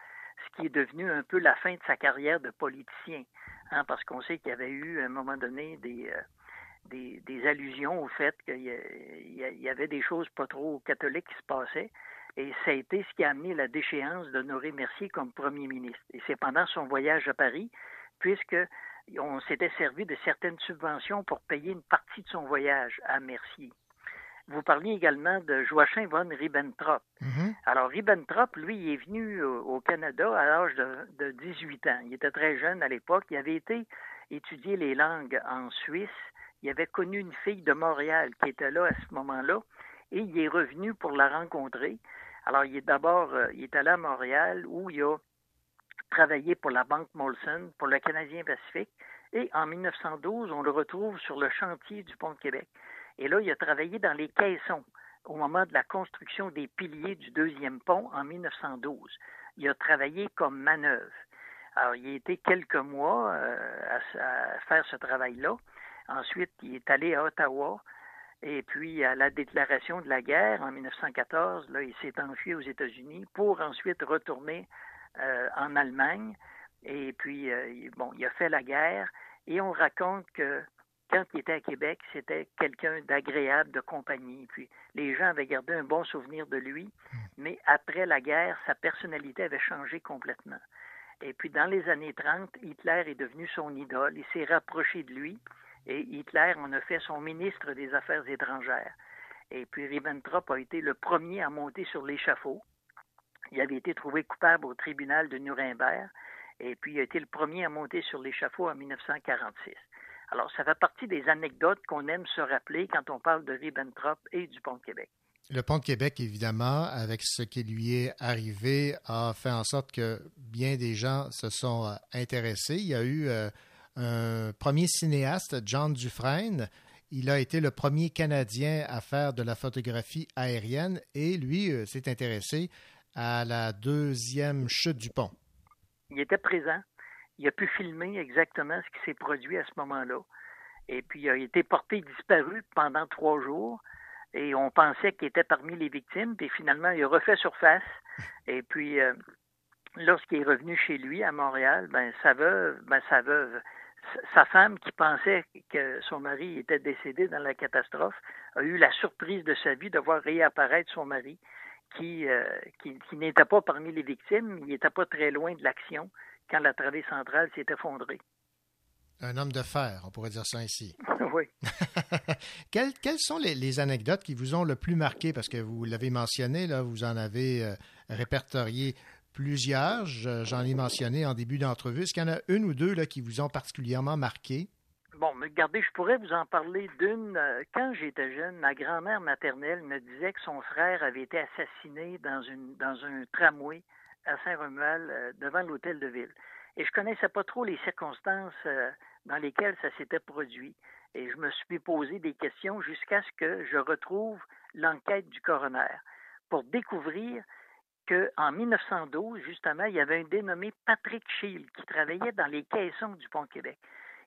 ce qui est devenu un peu la fin de sa carrière de politicien. Hein, parce qu'on sait qu'il y avait eu à un moment donné des, euh, des, allusions au fait qu'il y, avait des choses pas trop catholiques qui se passaient. Et ça a été ce qui a amené la déchéance d'Honoré Mercier comme premier ministre. Et c'est pendant son voyage à Paris, puisque on s'était servi de certaines subventions pour payer une partie de son voyage à Mercier. vous parliez également de Joachim von Ribbentrop. Mhm. Alors, Ribbentrop, lui, il est venu au, au Canada à l'âge de, de 18 ans. Il était très jeune à l'époque. Il avait été étudier les langues en Suisse. Il avait connu une fille de Montréal qui était là à ce moment-là et il est revenu pour la rencontrer. Alors, il est d'abord, euh, il est allé à Montréal où il a travaillé pour la Banque Molson, pour le Canadien Pacifique. Et en 1912, on le retrouve sur le chantier du Pont de Québec. Et là, il a travaillé dans les caissons au moment de la construction des piliers du deuxième pont en 1912. Il a travaillé comme manœuvre. Alors, il a été quelques mois euh, à, à, faire ce travail-là. Ensuite, il est allé à Ottawa. Et puis, à la déclaration de la guerre en 1914, là, il s'est enfui aux États-Unis pour ensuite retourner euh, en Allemagne. Et puis, euh, bon, il a fait la guerre. Et on raconte que quand il était à Québec, c'était quelqu'un d'agréable, de compagnie. Puis les gens avaient gardé un bon souvenir de lui, mais après la guerre, sa personnalité avait changé complètement. Et puis dans les années 30, Hitler est devenu son idole, il s'est rapproché de lui, et Hitler en a fait son ministre des Affaires étrangères. Et puis Ribbentrop a été le premier à monter sur l'échafaud. Il avait été trouvé coupable au tribunal de Nuremberg, et puis il a été le premier à monter sur l'échafaud en 1946. Alors, ça fait partie des anecdotes qu'on aime se rappeler quand on parle de Ribbentrop et du Pont de Québec. Le Pont de Québec, évidemment, avec ce qui lui est arrivé, a fait en sorte que bien des gens se sont euh, intéressés. Il y a eu euh, un premier cinéaste, John Dufresne. Il a été le premier Canadien à faire de la photographie aérienne et lui euh, s'est intéressé à la deuxième chute du pont. Il était présent il a pu filmer exactement ce qui s'est produit à ce moment-là. Et puis, il a été porté disparu pendant trois jours. Et on pensait qu'il était parmi les victimes. Puis finalement, il a refait surface. Et puis, euh, lorsqu'il est revenu chez lui à Montréal, ben sa veuve, ben sa veuve, sa femme qui pensait que son mari était décédé dans la catastrophe, a eu la surprise de sa vie de voir réapparaître son mari, qui, euh, qui, qui n'était pas parmi les victimes, il n'était pas très loin de l'action quand la travée centrale s'est effondrée. Un homme de fer, on pourrait dire ça ainsi. [LAUGHS] [LAUGHS] oui. quelles, quelles, sont les, les, anecdotes qui vous ont le plus marqué? Parce que vous l'avez mentionné, là, vous en avez euh, répertorié plusieurs. J'en ai mentionné en début d'entrevue. Est-ce qu'il y en a une ou deux là, qui vous ont particulièrement marqué? Bon, mais regardez, je pourrais vous en parler d'une. Euh, quand j'étais jeune, ma grand-mère maternelle me disait que son frère avait été assassiné dans, une, dans un tramway à Saint-Romuald euh, devant l'hôtel de ville. Et je connaissais pas trop les circonstances euh, dans lesquelles ça s'était produit. Et je me suis posé des questions jusqu'à ce que je retrouve l'enquête du coroner pour découvrir qu'en 1912, justement, il y avait un dénommé Patrick Shield qui travaillait dans les caissons du Pont de Québec.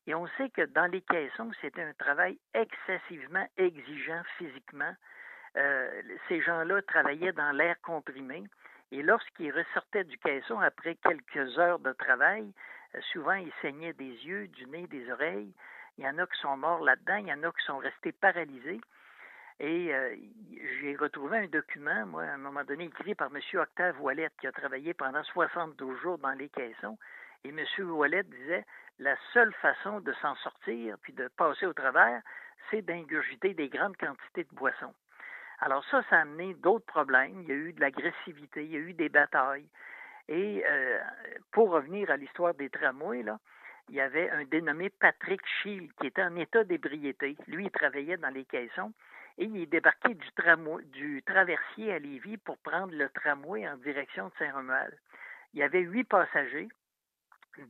Et on sait que dans les caissons, c'était un travail excessivement exigeant physiquement. Euh, ces gens-là travaillaient dans l'air comprimé. Et lorsqu'il ressortait du caisson après quelques heures de travail, euh, souvent il saignait des yeux, du nez, des oreilles. Il y en a qui sont morts là-dedans, il y en a qui sont restés paralysés. Et euh, j'ai retrouvé un document, moi, à un moment donné, écrit par M. Octave Ouellette, qui a travaillé pendant 72 jours dans les caissons. Et M. Ouellette disait la seule façon de s'en sortir puis de passer au travers, c'est d'ingurgiter des grandes quantités de boissons. Alors ça, ça a amené d'autres problèmes. Il y a eu de l'agressivité, il y a eu des batailles. Et euh, pour revenir à l'histoire des tramways, il y avait un dénommé Patrick Shield qui était en état d'ébriété. Lui, il travaillait dans les caissons et il est débarqué du, du traversier à Lévis pour prendre le tramway en direction de Saint-Romuald. Il y avait huit passagers,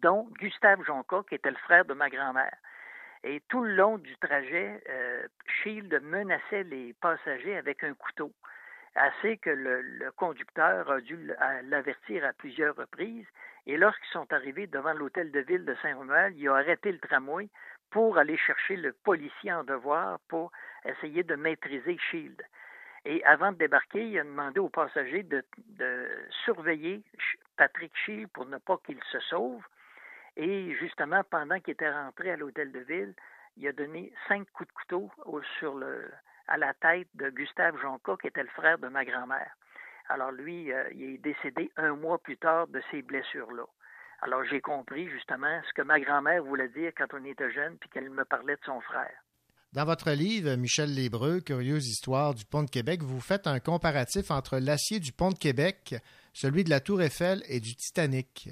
dont Gustave Jonca, qui était le frère de ma grand-mère. Et tout le long du trajet, euh, Shield menaçait les passagers avec un couteau, assez que le, le conducteur a dû l'avertir à plusieurs reprises. Et lorsqu'ils sont arrivés devant l'hôtel de ville de Saint-Romuald, il a arrêté le tramway pour aller chercher le policier en devoir pour essayer de maîtriser Shield. Et avant de débarquer, il a demandé aux passagers de, surveiller Patrick Shield pour ne pas qu'il se sauve. Et justement, pendant qu'il était rentré à l'hôtel de ville, il a donné cinq coups de couteau à la tête de Gustave Jonca, qui était le frère de ma grand-mère. Alors lui, euh, il est décédé un mois plus tard de ces blessures-là. Alors j'ai compris justement ce que ma grand-mère voulait dire quand on était jeune, puis qu'elle me parlait de son frère. Dans votre livre, Michel Lébreux, Curieuse histoire du pont de Québec, vous faites un comparatif entre l'acier du pont de Québec, celui de la Tour Eiffel et du Titanic.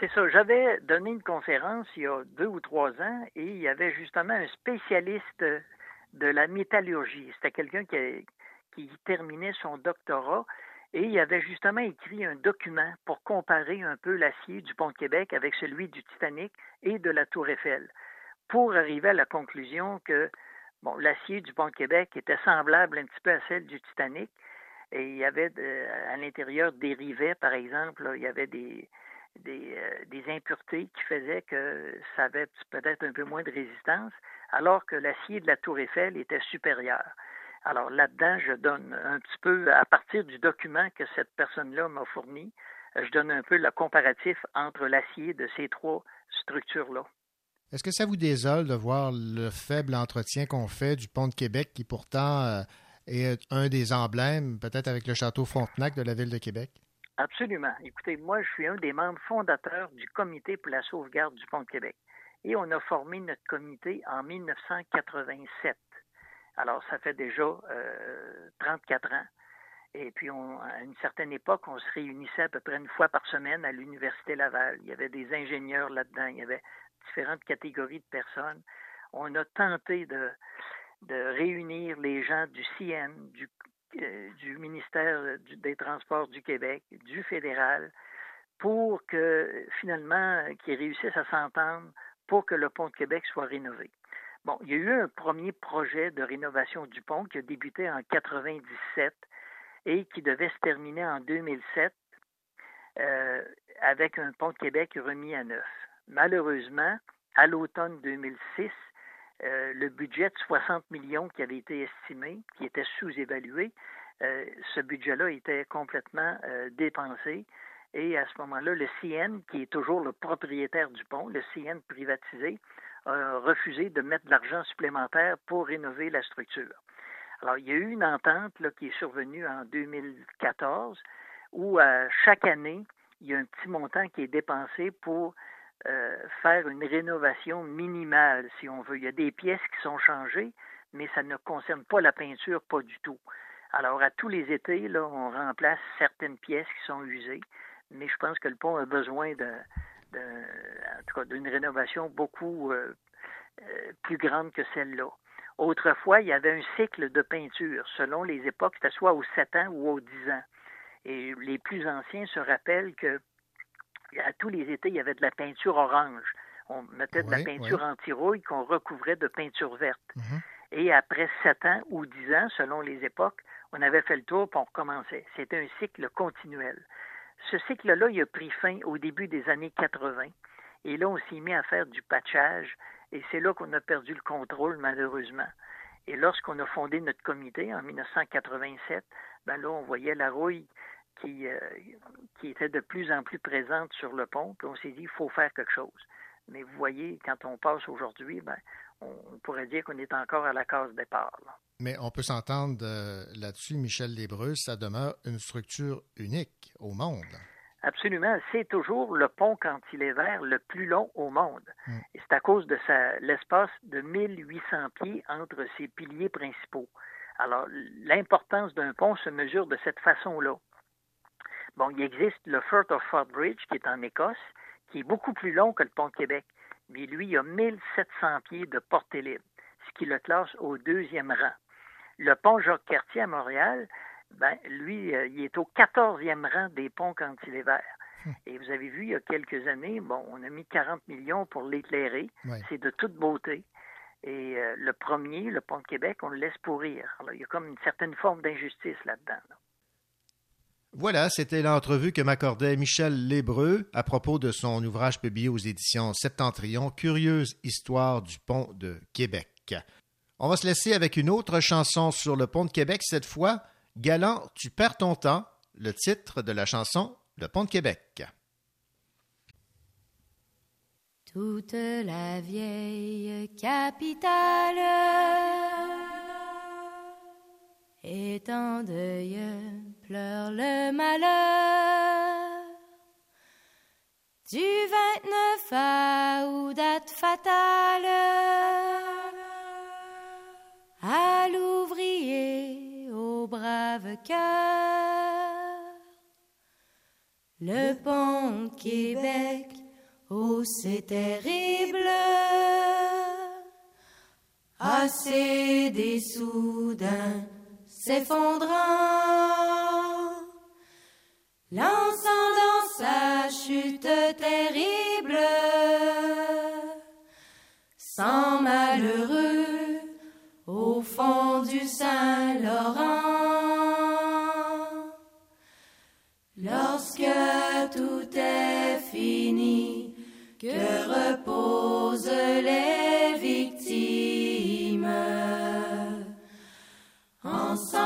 C'est ça. J'avais donné une conférence il y a deux ou trois ans et il y avait justement un spécialiste de la métallurgie. C'était quelqu'un qui, qui terminait son doctorat et il avait justement écrit un document pour comparer un peu l'acier du pont de Québec avec celui du Titanic et de la Tour Eiffel, pour arriver à la conclusion que bon, l'acier du pont Québec était semblable un petit peu à celle du Titanic, et il y avait à l'intérieur des rivets, par exemple, il y avait des, euh, des, impuretés qui faisaient que ça avait peut-être un peu moins de résistance, alors que l'acier de la Tour Eiffel était supérieur. Alors là-dedans, je donne un petit peu, à partir du document que cette personne-là m'a fourni, je donne un peu le comparatif entre l'acier de ces trois structures-là. Est-ce que ça vous désole de voir le faible entretien qu'on fait du pont de Québec, qui pourtant euh, est un des emblèmes, peut-être avec le château Frontenac de la ville de Québec? Absolument. Écoutez, moi, je suis un des membres fondateurs du Comité pour la sauvegarde du pont de Québec. Et on a formé notre comité en 1987. Alors, ça fait déjà euh, 34 ans. Et puis, à une certaine époque, on se réunissait à peu près une fois par semaine à l'Université Laval. Il y avait des ingénieurs là-dedans, il y avait différentes catégories de personnes. On a tenté de, réunir les gens du CN, du, euh, du ministère des Transports du Québec, du fédéral, pour que finalement, qu'ils réussissent à s'entendre pour que le pont de Québec soit rénové. Bon, il y a eu un premier projet de rénovation du pont qui a débuté en 97 et qui devait se terminer en 2007 euh, avec un pont de Québec remis à neuf. Malheureusement, à l'automne 2006, euh, le budget de 60 millions qui avait été estimé, qui était sous-évalué, euh, ce budget-là était complètement euh, dépensé. Et à ce moment-là, le CN, qui est toujours le propriétaire du pont, le CN privatisé, a refusé de mettre de l'argent supplémentaire pour rénover la structure. Alors, il y a eu une entente qui est survenue en 2014 où chaque année, il y a un petit montant qui est dépensé pour euh, faire une rénovation minimale, si on veut. Il y a des pièces qui sont changées, mais ça ne concerne pas la peinture, pas du tout. Alors, à tous les étés, là, on remplace certaines pièces qui sont usées, mais je pense que le pont a besoin d'une rénovation beaucoup euh, euh, plus grande que celle-là. Autrefois, il y avait un cycle de peinture. Selon les époques, c'était soit aux 7 ans ou aux 10 ans. Et les plus anciens se rappellent que à tous les étés, il y avait de la peinture orange. On mettait de la peinture anti-rouille qu'on recouvrait de peinture verte. Mhm. Et après 7 ans ou 10 ans, selon les époques, on avait fait le tour et on recommençait. C'était un cycle continuel. Ce cycle-là, il a pris fin au début des années 80. Et là, on s'est mis à faire du patchage. Et c'est là qu'on a perdu le contrôle, malheureusement. Et lorsqu'on a fondé notre comité en 1987, ben là, on voyait la rouille qui, euh, qui était de plus en plus présente sur le pont. Puis on s'est dit, il faut faire quelque chose. Mais vous voyez, quand on passe aujourd'hui, ben, on pourrait dire qu'on est encore à la case départ. Là. Mais on peut s'entendre euh, là-dessus, Michel Lébreux, ça demeure une structure unique au monde. Absolument. C'est toujours le pont quand il est vert le plus long au monde. Mm. Et c'est à cause de l'espace de 1800 pieds entre ses piliers principaux. Alors, l'importance d'un pont se mesure de cette façon-là. Bon, il existe le Firth of Forth qui est en Écosse, qui est beaucoup plus long que le pont de Québec. Mais lui, il a 1700 pieds de portée libre, ce qui le classe au deuxième rang. Le pont Jacques-Cartier à Montréal, ben, lui, euh, il est au 14e rang des ponts quand il est vert. Et vous avez vu, il y a quelques années, bon, on a mis 40 millions pour l'éclairer. C'est de toute beauté. Et euh, le premier, le pont de Québec, on le laisse pourrir. Alors, il y a comme une certaine forme d'injustice là-dedans. là. Voilà, c'était l'entrevue que m'accordait Michel Lébreux à propos de son ouvrage publié aux éditions Septentrion, Curieuse histoire du pont de Québec. On va se laisser avec une autre chanson sur le pont de Québec, cette fois, Galant, tu perds ton temps, le titre de la chanson Le pont de Québec. Toute la vieille capitale et en deuil, pleure le malheur du 29 à date fatale à l'ouvrier au brave cœur. Le pont Québec, oh c'est terrible, ah, assez des soudains s'effondrant, lançant dans sa chute terrible, sans malheureux au fond du Saint-Laurent. Lorsque tout est fini, que Ensemble,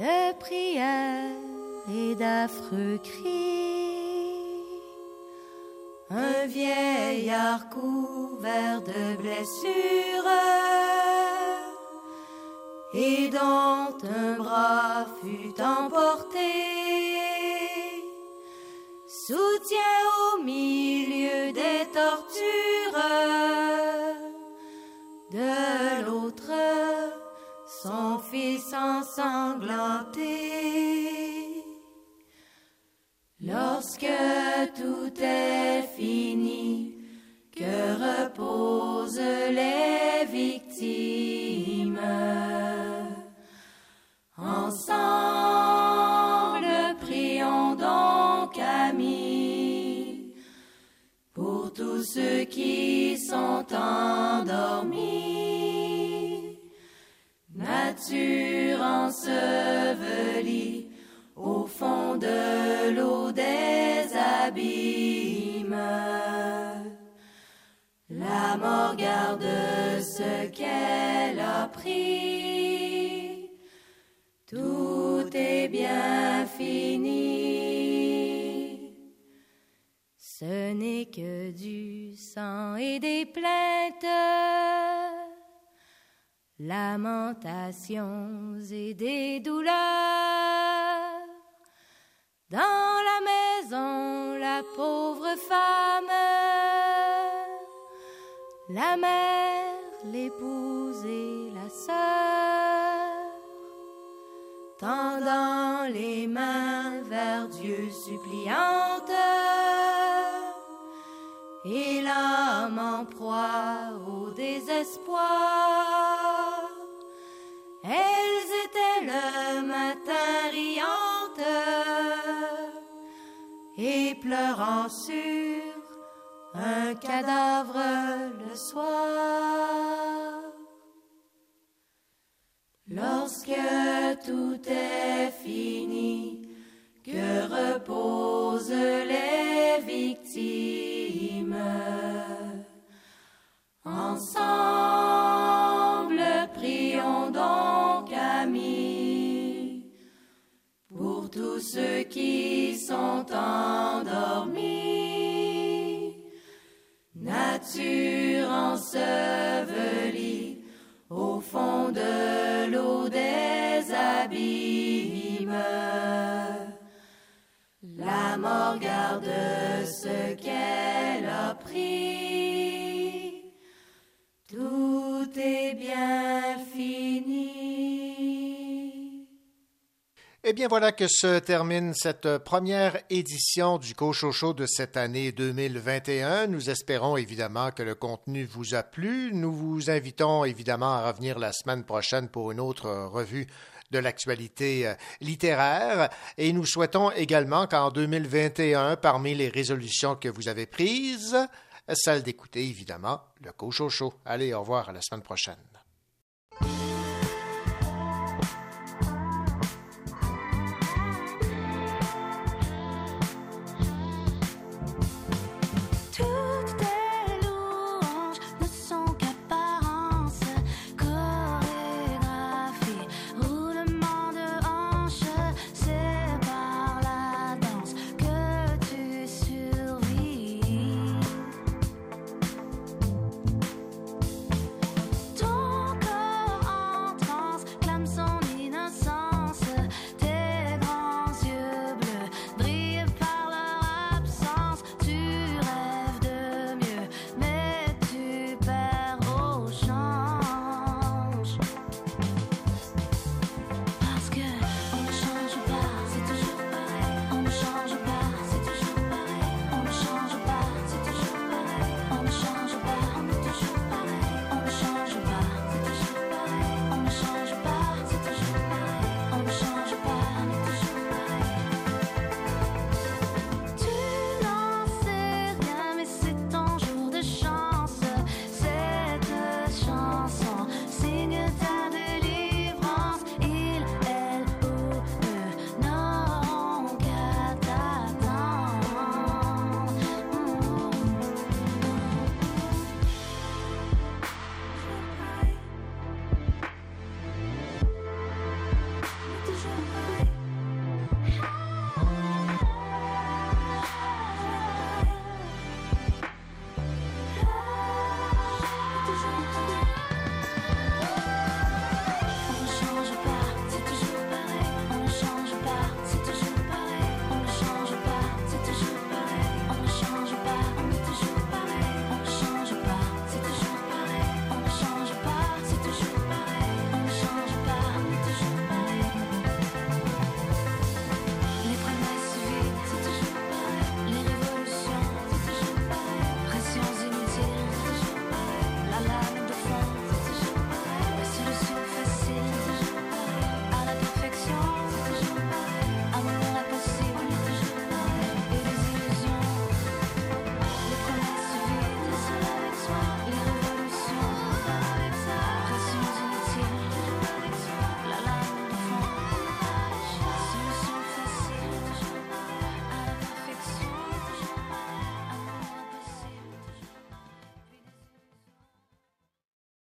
de prières et d'affreux cris. Un vieillard couvert de blessures et dont un bras fut emporté soutient au milieu Lorsque tout est fini, que reposent les victimes. Ensemble, prions donc, amis, pour tous ceux qui sont endormis. Nature ensevelie au fond de l'eau des abîmes. La mort garde ce qu'elle a pris. Tout est bien fini. Ce n'est que du sang et des plaintes, lamentations et des douleurs. Dans la maison, la pauvre femme, la mère, l'épouse et la sœur, tendant les mains vers Dieu suppliante, et l'âme en proie au désespoir. Le matin riantes et pleurant sur un cadavre le soir. Lorsque tout est fini, que reposent les victimes. Ensemble, tous ceux qui sont endormis. Nature ensevelie au fond de l'eau des abîmes. La mort garde ce qu'elle Eh bien, voilà que se termine cette première édition du Cochocho de cette année 2021. Nous espérons évidemment que le contenu vous a plu. Nous vous invitons évidemment à revenir la semaine prochaine pour une autre revue de l'actualité euh, littéraire. Et nous souhaitons également qu'en 2021, parmi les résolutions que vous avez prises, celle d'écouter évidemment le Cochocho. Allez, au revoir à la semaine prochaine.